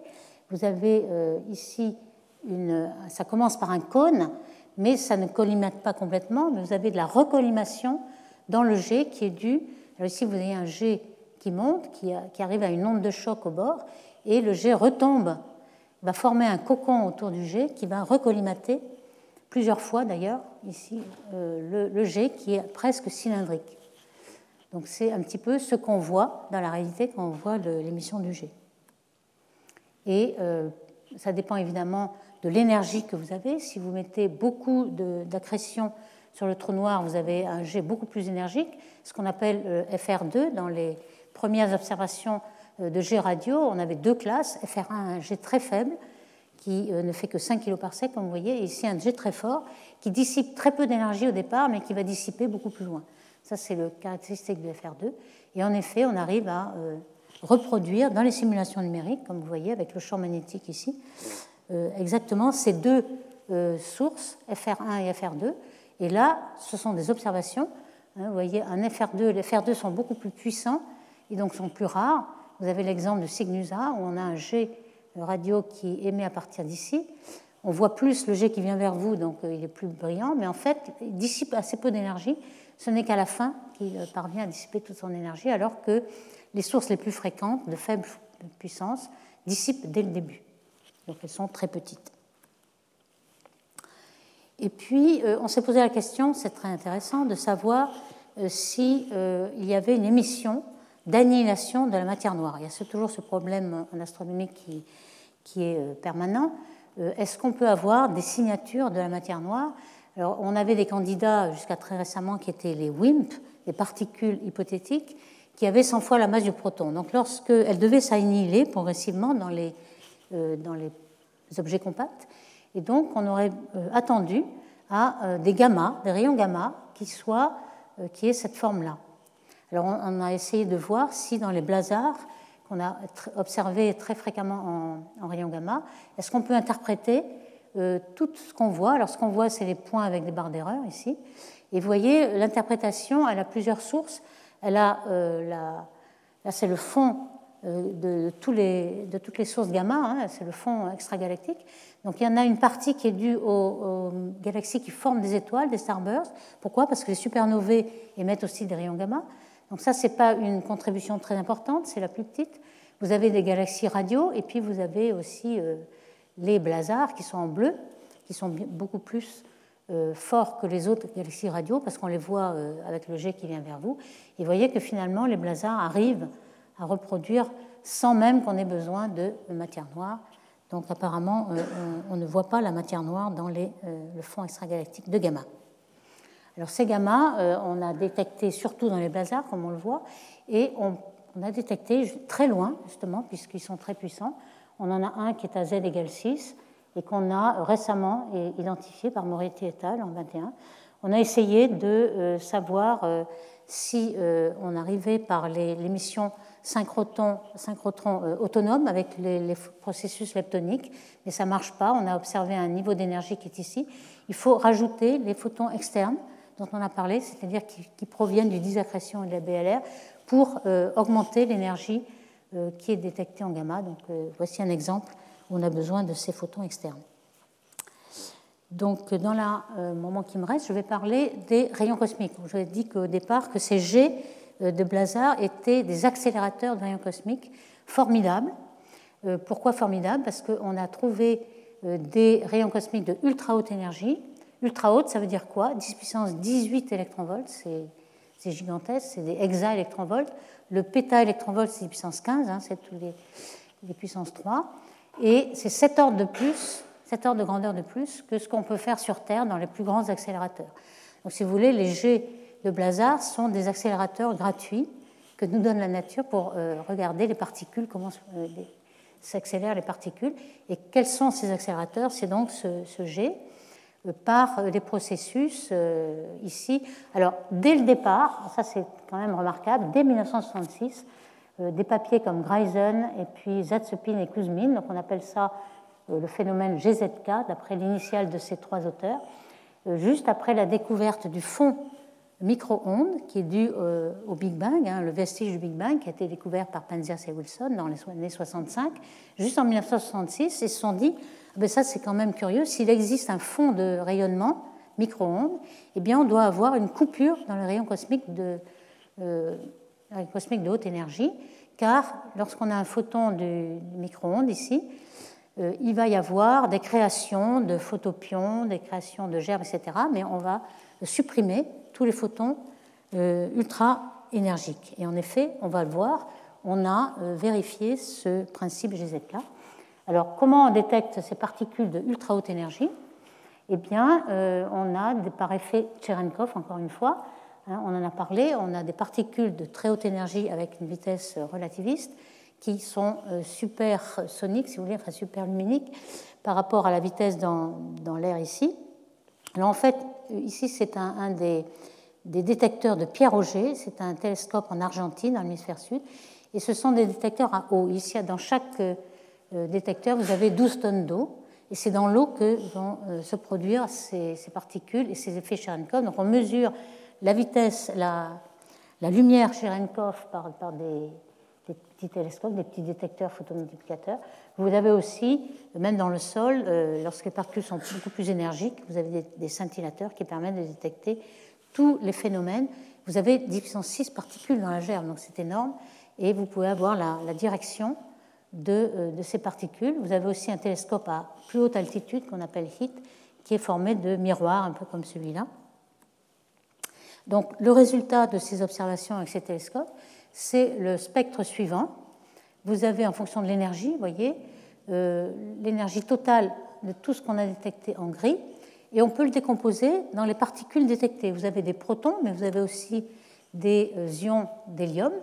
Vous avez euh, ici une. Ça commence par un cône, mais ça ne collimate pas complètement. Mais vous avez de la recollimation dans le jet qui est. Alors ici, vous avez un jet qui monte, qui, arrive à une onde de choc au bord, et le jet retombe, va former un cocon autour du jet qui va recollimater plusieurs fois d'ailleurs, ici, euh, le jet qui est presque cylindrique. Donc c'est un petit peu ce qu'on voit dans la réalité quand on voit l'émission du jet. Et euh, ça dépend évidemment de l'énergie que vous avez. Si vous mettez beaucoup d'accrétion sur le trou noir, vous avez un jet beaucoup plus énergique, ce qu'on appelle euh, FR2. Dans les premières observations euh, de jet radio, on avait deux classes. FR1, un jet très faible qui ne fait que 5 kg par sec, comme vous voyez, et ici un jet très fort qui dissipe très peu d'énergie au départ, mais qui va dissiper beaucoup plus loin. Ça, c'est le caractéristique du FR2. Et en effet, on arrive à euh, reproduire dans les simulations numériques, comme vous voyez avec le champ magnétique ici, euh, exactement ces deux euh, sources, FR1 et FR2. Et là, ce sont des observations. Hein, vous voyez, un FR2, les FR2 sont beaucoup plus puissants et donc sont plus rares. Vous avez l'exemple de Cygnusa, où on a un jet radio qui émet à partir d'ici. On voit plus le jet qui vient vers vous, donc il est plus brillant, mais en fait, il dissipe assez peu d'énergie ce n'est qu'à la fin qu'il parvient à dissiper toute son énergie, alors que les sources les plus fréquentes, de faible puissance, dissipent dès le début. Donc elles sont très petites. Et puis, euh, on s'est posé la question, c'est très intéressant, de savoir euh, s'il euh, y avait une émission d'annihilation de la matière noire. Il y a toujours ce problème en astronomie qui est permanent. Est-ce qu'on peut avoir des signatures de la matière noire alors, on avait des candidats jusqu'à très récemment qui étaient les WIMP, les particules hypothétiques, qui avaient 100 fois la masse du proton. Donc, lorsqu'elles devaient s'annihiler progressivement dans les, euh, dans les objets compacts, et donc on aurait euh, attendu à euh, des gamma, des rayons gamma, qui soient, qui aient cette forme-là. Alors, on, a essayé de voir si dans les blazars qu'on a observés très fréquemment en, en rayons gamma, est-ce qu'on peut interpréter tout ce qu'on voit. Alors, ce qu'on voit, c'est les points avec des barres d'erreur ici. Et vous voyez, l'interprétation, elle a plusieurs sources. Elle a, euh, la, là, c'est le fond euh, de, tous les, de, toutes les sources gamma, hein, c'est le fond extragalactique. Donc, il y en a une partie qui est due aux, galaxies qui forment des étoiles, des starbursts. Pourquoi? Parce que les supernovae émettent aussi des rayons gamma. Donc, ça, ce n'est pas une contribution très importante, c'est la plus petite. Vous avez des galaxies radio, et puis vous avez aussi les blazars qui sont en bleu, qui sont beaucoup plus euh, forts que les autres galaxies radio parce qu'on les voit euh, avec le jet qui vient vers vous. Et vous voyez que finalement les blazars arrivent à reproduire sans même qu'on ait besoin de matière noire. Donc apparemment, euh, on, ne voit pas la matière noire dans le fond extragalactique de gamma. Alors ces gamma, on a détecté surtout dans les blazars, comme on le voit, et on a détecté très loin, justement, puisqu'ils sont très puissants, on en a un qui est à z égale 6 et qu'on a récemment identifié par Moretti et al. en 21. On a essayé de euh, savoir euh, si euh, on arrivait par l'émission synchrotron, autonome avec les, processus leptoniques, mais ça ne marche pas. On a observé un niveau d'énergie qui est ici. Il faut rajouter les photons externes dont on a parlé, c'est-à-dire qui, proviennent du disaccrétion et de la BLR, pour augmenter l'énergie qui est détecté en gamma. Donc euh, voici un exemple où on a besoin de ces photons externes. Donc dans le euh, moment qui me reste, je vais parler des rayons cosmiques. Je vous ai dit qu'au départ que ces jets de blazar étaient des accélérateurs de rayons cosmiques formidables. Pourquoi formidables? Parce qu'on a trouvé des rayons cosmiques de ultra haute énergie. Ultra haute, ça veut dire quoi? 10 puissance 18 électronvolts, c'est gigantesque, c'est des hexaélectronvolts. Le péta-électronvolt, c'est puissance 15, hein, c'est tous les, les, puissances 3. Et c'est 7 ordres de plus, 7 ordres de grandeur de plus que ce qu'on peut faire sur Terre dans les plus grands accélérateurs. Donc, si vous voulez, les jets de Blazar sont des accélérateurs gratuits que nous donne la nature pour regarder les particules, comment s'accélèrent les particules. Et quels sont ces accélérateurs? C'est donc ce, ce G par des processus ici. Alors, dès le départ, ça c'est quand même remarquable, dès 1966, des papiers comme Greisen et puis Zatsepin et Kuzmin, donc on appelle ça le phénomène GZK, d'après l'initiale de ces trois auteurs, juste après la découverte du fond micro-ondes qui est dû euh, au Big Bang, hein, le vestige du Big Bang qui a été découvert par Penzias et Wilson dans les années 65, juste en 1966, ils se sont dit, ben ça c'est quand même curieux, s'il existe un fond de rayonnement micro-ondes, eh bien on doit avoir une coupure dans le rayon cosmique de, euh, haute énergie, car lorsqu'on a un photon du, micro-ondes ici, euh, il va y avoir des créations de photopions, des créations de gerbes, etc., mais on va supprimer tous les photons euh, ultra énergiques. Et en effet, on va le voir, on a vérifié ce principe GZK. Alors, comment on détecte ces particules de ultra haute énergie? Eh bien, euh, on a par effet Cherenkov, encore une fois, hein, on en a parlé, on a des particules de très haute énergie avec une vitesse relativiste qui sont supersoniques, si vous voulez, enfin superluminiques, par rapport à la vitesse dans, dans l'air ici. Alors en fait, ici c'est un, des, détecteurs de Pierre Auger, c'est un télescope en Argentine, dans l'hémisphère sud, et ce sont des détecteurs à eau. Ici, dans chaque euh, détecteur, vous avez 12 tonnes d'eau, et c'est dans l'eau que vont euh, se produire ces, particules et ces effets Cherenkov. Donc on mesure la vitesse, la, lumière Cherenkov par, par des, petits télescopes, des petits détecteurs photomultiplicateurs. Vous avez aussi, même dans le sol, euh, lorsque les particules sont beaucoup plus énergiques, vous avez des, scintillateurs qui permettent de détecter tous les phénomènes. Vous avez 10 puissance 6 particules dans la gerbe, donc c'est énorme, et vous pouvez avoir la, direction de, euh, de, ces particules. Vous avez aussi un télescope à plus haute altitude qu'on appelle HIT, qui est formé de miroirs, un peu comme celui-là. Donc le résultat de ces observations avec ces télescopes, c'est le spectre suivant. Vous avez en fonction de l'énergie, vous voyez, euh, l'énergie totale de tout ce qu'on a détecté en gris, et on peut le décomposer dans les particules détectées. Vous avez des protons, mais vous avez aussi des euh, ions d'hélium,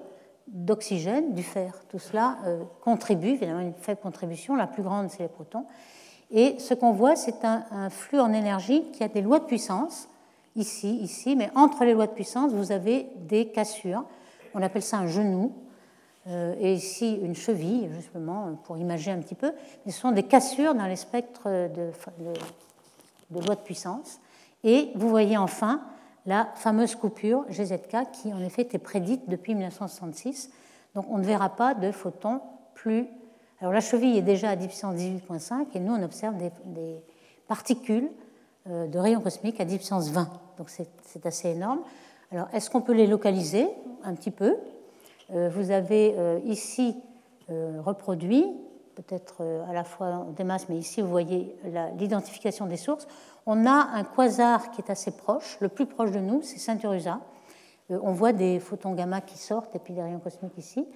d'oxygène, du fer. Tout cela euh, contribue, évidemment, une faible contribution. La plus grande, c'est les protons. Et ce qu'on voit, c'est un, flux en énergie qui a des lois de puissance, ici, ici, mais entre les lois de puissance, vous avez des cassures on appelle ça un genou, euh, et ici une cheville, justement, pour imager un petit peu. Ce sont des cassures dans les spectres de, de, loi de puissance. Et vous voyez enfin la fameuse coupure GZK qui, en effet, était prédite depuis 1966. Donc on ne verra pas de photons plus. Alors la cheville est déjà à 10 puissance 18.5 et nous on observe des, particules euh, de rayons cosmiques à 10 puissance 20. Donc c'est assez énorme. Alors, est-ce qu'on peut les localiser un petit peu? Euh, Vous avez euh, ici reproduit, peut-être à la fois des masses, mais ici vous voyez l'identification des sources. On a un quasar qui est assez proche, le plus proche de nous, c'est Ceinturusa. On voit des photons gamma qui sortent et puis des rayons cosmiques ici.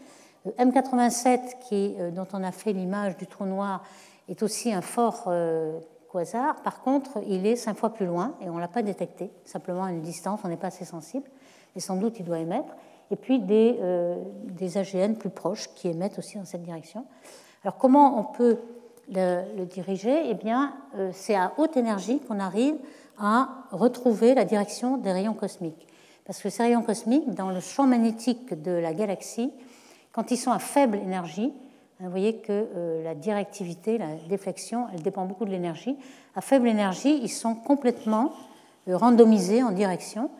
M87, qui, dont on a fait l'image du trou noir, est aussi un fort hasard. Par contre, il est cinq fois plus loin et on ne l'a pas détecté, simplement à une distance, on n'est pas assez sensible, et sans doute il doit émettre. Et puis euh, des AGN plus proches qui émettent aussi dans cette direction. Alors comment on peut le, diriger? Eh bien, euh, c'est à haute énergie qu'on arrive à retrouver la direction des rayons cosmiques. Parce que ces rayons cosmiques, dans le champ magnétique de la galaxie, quand ils sont à faible énergie, vous voyez que euh, la directivité, la déflexion, elle dépend beaucoup de l'énergie. À faible énergie, ils sont complètement euh, randomisés en direction.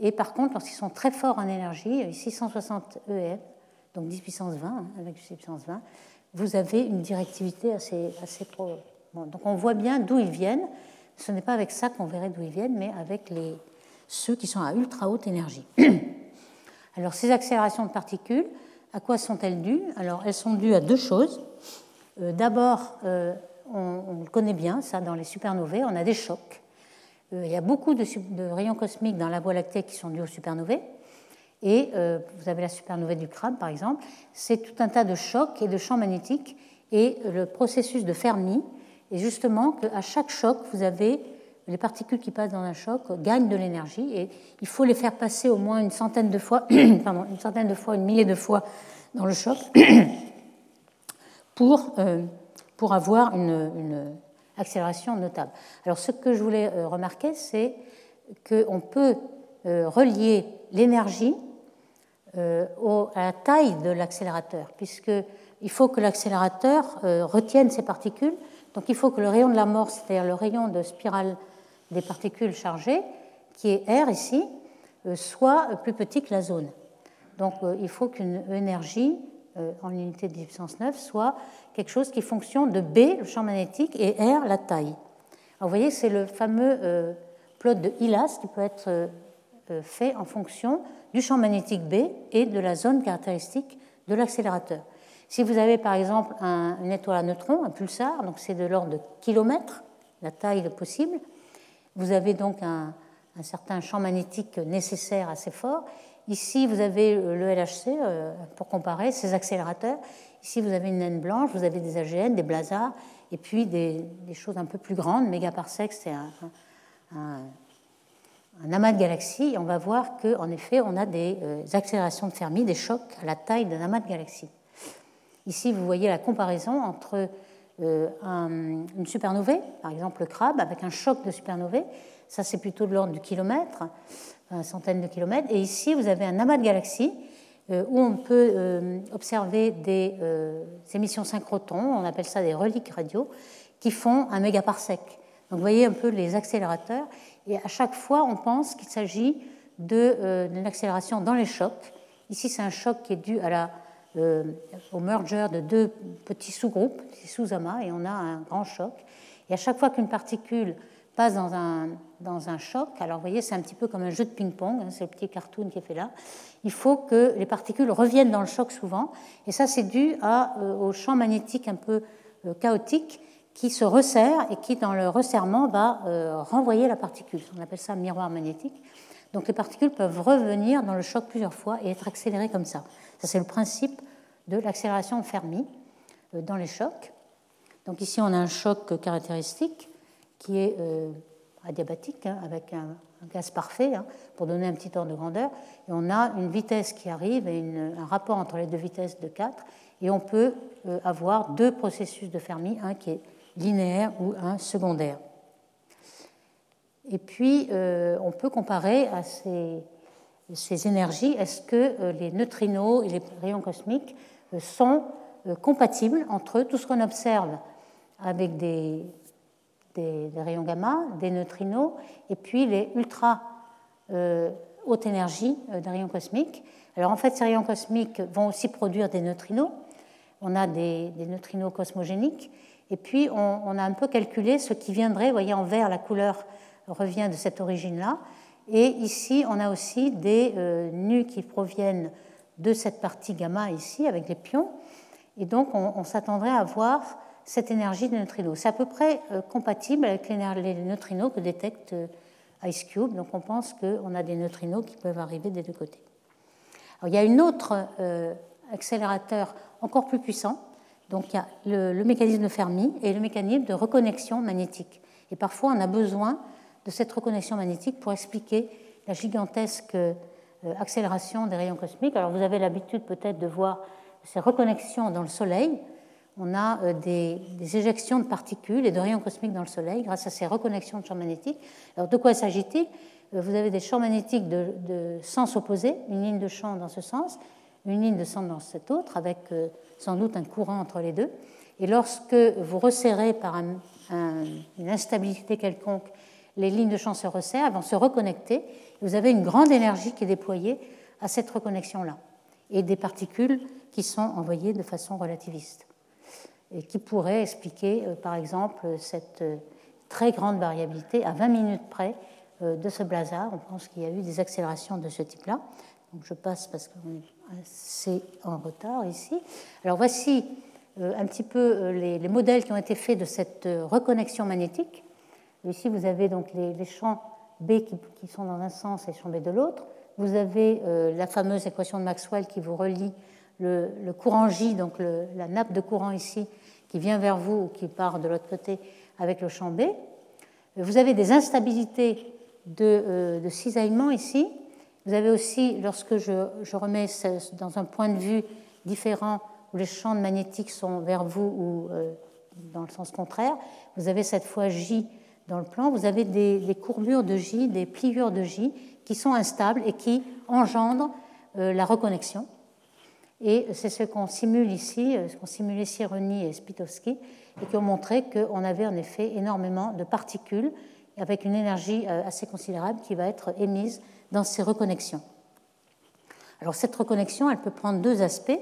Et par contre, lorsqu'ils sont très forts en énergie, 660 EF, donc 10 puissance 20, hein, avec 10 puissance 20, vous avez une directivité assez, assez pro... donc on voit bien d'où ils viennent. Ce n'est pas avec ça qu'on verrait d'où ils viennent, mais avec les, ceux qui sont à ultra haute énergie. Alors ces accélérations de particules, à quoi sont-elles dues? Alors, elles sont dues à deux choses. Euh, d'abord, euh, on, le connaît bien, ça, dans les supernovae, on a des chocs. Euh, il y a beaucoup de, rayons cosmiques dans la Voie lactée qui sont dus aux supernovae. Et vous avez la supernovae du crabe, par exemple. C'est tout un tas de chocs et de champs magnétiques. Et le processus de Fermi est justement qu'à chaque choc, vous avez les particules qui passent dans un choc gagnent de l'énergie et il faut les faire passer au moins une centaine de fois, pardon, une centaine de fois, une millier de fois dans le choc pour, euh, pour avoir une, accélération notable. Alors ce que je voulais euh, remarquer, c'est qu'on peut euh, relier l'énergie à la taille de l'accélérateur, puisqu'il faut que l'accélérateur retienne ces particules. Donc il faut que le rayon de l'amorce, c'est-à-dire le rayon de spirale des particules chargées, qui est R ici, soit plus petit que la zone. Donc il faut qu'une énergie euh, en unité de puissance 9 soit quelque chose qui fonctionne de B, le champ magnétique, et R, la taille. Alors, vous voyez, c'est le fameux euh, plot de Hillas qui peut être euh, fait en fonction du champ magnétique B et de la zone caractéristique de l'accélérateur. Si vous avez par exemple un, une étoile à neutrons, un pulsar, donc c'est de l'ordre de kilomètres, la taille possible, vous avez donc un, certain champ magnétique nécessaire assez fort, Ici, vous avez le LHC, euh, pour comparer, ces accélérateurs. Ici, vous avez une naine blanche, vous avez des AGN, des blazars, et puis des, choses un peu plus grandes. Mégaparsec, c'est un, amas de galaxies. Et on va voir qu'en effet, on a des euh, accélérations de Fermi, des chocs à la taille d'un amas de galaxies. Ici, vous voyez la comparaison entre euh, une supernovae, par exemple le crabe, avec un choc de supernovae. Ça, c'est plutôt de l'ordre du kilomètre centaines de kilomètres. Et ici, vous avez un amas de galaxies euh, où on peut observer des émissions synchrotons, on appelle ça des reliques radio, qui font un mégaparsec. Donc vous voyez un peu les accélérateurs. Et à chaque fois, on pense qu'il s'agit d'une accélération dans les chocs. Ici, c'est un choc qui est dû la, au merger de deux petits sous-groupes, des sous-amas, et on a un grand choc. Et à chaque fois qu'une particule passe dans un, dans un choc. Alors, vous voyez, c'est un petit peu comme un jeu de ping-pong, hein, c'est le petit cartoon qui est fait là. Il faut que les particules reviennent dans le choc souvent, et ça, c'est dû à, euh, au champ magnétique un peu euh, chaotique qui se resserre et qui, dans le resserrement, va euh, renvoyer la particule. On appelle ça miroir magnétique. Donc, les particules peuvent revenir dans le choc plusieurs fois et être accélérées comme ça. Ça, c'est le principe de l'accélération Fermi dans les chocs. Donc, ici, on a un choc caractéristique qui est euh, adiabatique, hein, avec un, gaz parfait, hein, pour donner un petit ordre de grandeur. Et on a une vitesse qui arrive et un rapport entre les deux vitesses de 4. Et on peut euh, avoir deux processus de Fermi, un qui est linéaire ou un secondaire. Et puis, euh, on peut comparer à ces, énergies, est-ce que les neutrinos et les rayons cosmiques sont compatibles entre eux? Tout ce qu'on observe avec des, rayons gamma, des neutrinos, et puis les ultra euh, haute énergie euh, des rayons cosmiques. Alors en fait, ces rayons cosmiques vont aussi produire des neutrinos. On a des, neutrinos cosmogéniques, et puis on, a un peu calculé ce qui viendrait, vous voyez en vert, la couleur revient de cette origine-là. Et ici, on a aussi des euh, nus qui proviennent de cette partie gamma ici, avec les pions. Et donc, on, s'attendrait à voir cette énergie de neutrinos. C'est à peu près euh, compatible avec les neutrinos que détecte euh, IceCube. Donc on pense qu'on a des neutrinos qui peuvent arriver des deux côtés. il y a une autre euh, accélérateur encore plus puissant. Donc il y a le, mécanisme de Fermi et le mécanisme de reconnexion magnétique. Et parfois on a besoin de cette reconnexion magnétique pour expliquer la gigantesque accélération des rayons cosmiques. Alors vous avez l'habitude peut-être de voir ces reconnexions dans le Soleil on a euh, des, éjections de particules et de rayons cosmiques dans le Soleil grâce à ces reconnexions de champs magnétiques. Alors de quoi s'agit-il? Euh, Vous avez des champs magnétiques de, sens opposés, une ligne de champ dans ce sens, une ligne de sens dans cet autre, avec euh, sans doute un courant entre les deux. Et lorsque vous resserrez par une instabilité quelconque, les lignes de champ se resserrent, elles vont se reconnecter. vous avez une grande énergie qui est déployée à cette reconnexion-là, et des particules qui sont envoyées de façon relativiste et qui pourrait expliquer, euh, par exemple, cette euh, très grande variabilité à 20 minutes près de ce blazar. On pense qu'il y a eu des accélérations de ce type-là. Donc je passe parce que c'est en retard ici. Alors voici un petit peu les, modèles qui ont été faits de cette reconnexion magnétique. Ici, vous avez donc les, champs B qui, sont dans un sens et les champs B de l'autre. Vous avez la fameuse équation de Maxwell qui vous relie le, courant J, donc la nappe de courant ici, qui vient vers vous ou qui part de l'autre côté avec le champ B. Vous avez des instabilités de cisaillement ici. Vous avez aussi, lorsque je, remets dans un point de vue différent, où les champs magnétiques sont vers vous ou dans le sens contraire, vous avez cette fois J dans le plan, vous avez des, courbures de J, des pliures de J qui sont instables et qui engendrent euh, la reconnexion. Et c'est ce qu'on simule ici, euh, ce qu'ont simulé Sironi et Spitowski, et qui ont montré qu'on avait en effet énormément de particules avec une énergie euh, assez considérable qui va être émise dans ces reconnexions. Alors cette reconnexion, elle peut prendre deux aspects.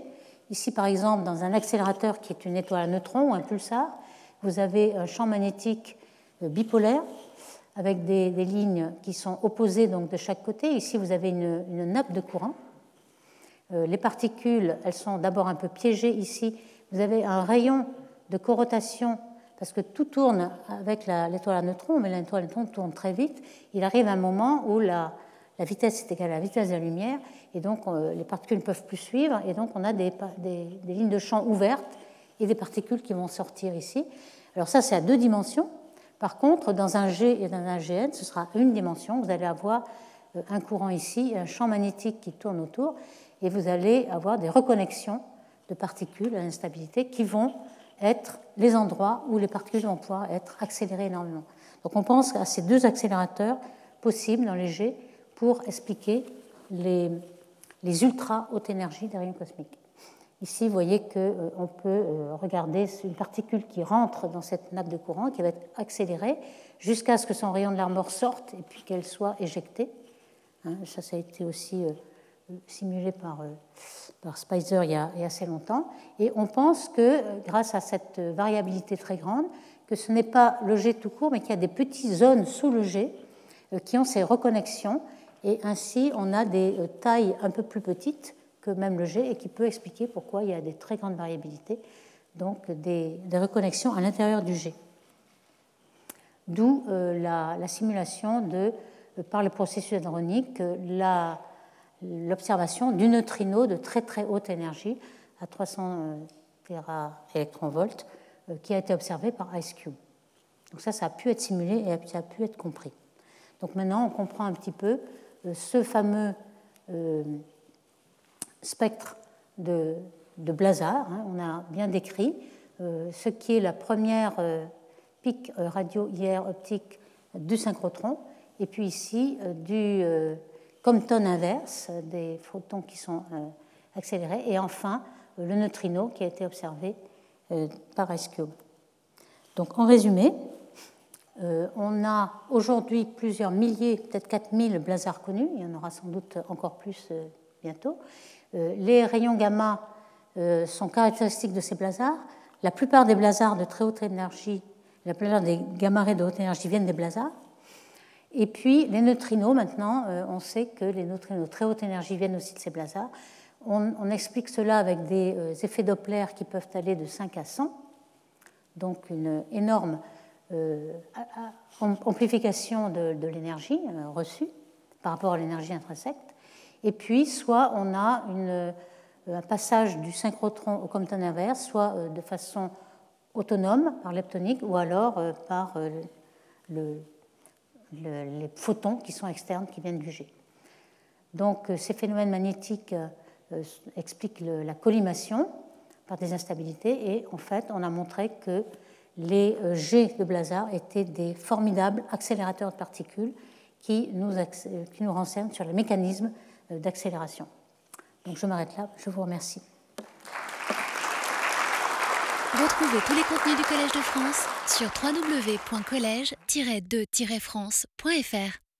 Ici, par exemple, dans un accélérateur qui est une étoile à neutrons ou un pulsar, vous avez un champ magnétique bipolaire avec des, lignes qui sont opposées donc de chaque côté. Ici, vous avez une, nappe de courant. Euh, les particules, elles sont d'abord un peu piégées ici. Vous avez un rayon de corotation parce que tout tourne avec l'étoile à neutrons, mais l'étoile à neutrons tourne très vite. Il arrive un moment où la, vitesse est égale à la vitesse de la lumière, et donc euh, les particules ne peuvent plus suivre, et donc on a des, des lignes de champ ouvertes et des particules qui vont sortir ici. Alors ça, c'est à deux dimensions. Par contre, dans un G et dans un GN, ce sera une dimension. Vous allez avoir euh, un courant ici, un champ magnétique qui tourne autour, et vous allez avoir des reconnexions de particules à l'instabilité qui vont être les endroits où les particules vont pouvoir être accélérées énormément. Donc on pense à ces deux accélérateurs possibles dans les G pour expliquer les, les ultra hautes énergies des rayons cosmiques. Ici, vous voyez qu'on euh, peut euh, regarder une particule qui rentre dans cette nappe de courant, qui va être accélérée jusqu'à ce que son rayon de l'armor sorte et puis qu'elle soit éjectée. Hein, ça, ça a été aussi euh, simulé par, par Spicer il y, a, assez longtemps. Et on pense que, grâce à cette variabilité très grande, que ce n'est pas le jet tout court, mais qu'il y a des petites zones sous le jet qui ont ces reconnexions. Et ainsi, on a des tailles un peu plus petites que même le G et qui peut expliquer pourquoi il y a des très grandes variabilités, donc des, reconnexions à l'intérieur du G. D'où euh, la, simulation de, euh, par le processus hadronique, euh, l'observation du neutrino de très très haute énergie à 300 électronvolts qui a été observé par IceCube. Donc ça, ça a pu être simulé et ça a pu être compris. Donc maintenant, on comprend un petit peu ce fameux spectre de, de Blazar. Hein, on a bien décrit euh, ce qui est la première euh, pic euh, radio IR optique du synchrotron, et puis ici du Compton inverse, des photons qui sont accélérés, et enfin le neutrino qui a été observé par IceCube. Donc en résumé, on a aujourd'hui plusieurs milliers, peut-être 4000 blazars connus, il y en aura sans doute encore plus bientôt, euh, les rayons gamma euh, sont caractéristiques de ces blazars. La plupart des blazars de très haute énergie, la plupart des gamma de haute énergie viennent des blazars. Et puis les neutrinos, maintenant, euh, on sait que les neutrinos de très haute énergie viennent aussi de ces blazars. On, explique cela avec des effets Doppler qui peuvent aller de 5 à 100, donc une énorme amplification de, l'énergie reçue par rapport à l'énergie intrinsèque. Et puis, soit on a euh, un passage du synchrotron au Compton inverse, soit euh, de façon autonome par leptonique, ou alors euh, par les photons qui sont externes, qui viennent du G. Donc, ces phénomènes magnétiques expliquent la collimation par des instabilités, et en fait, on a montré que les G de Blazar étaient des formidables accélérateurs de particules qui nous, qui nous renseignent sur le mécanisme euh, d'accélération. Donc je m'arrête là, je vous remercie. Retrouvez tous les contenus du Collège de France sur www.colège-2-france.fr.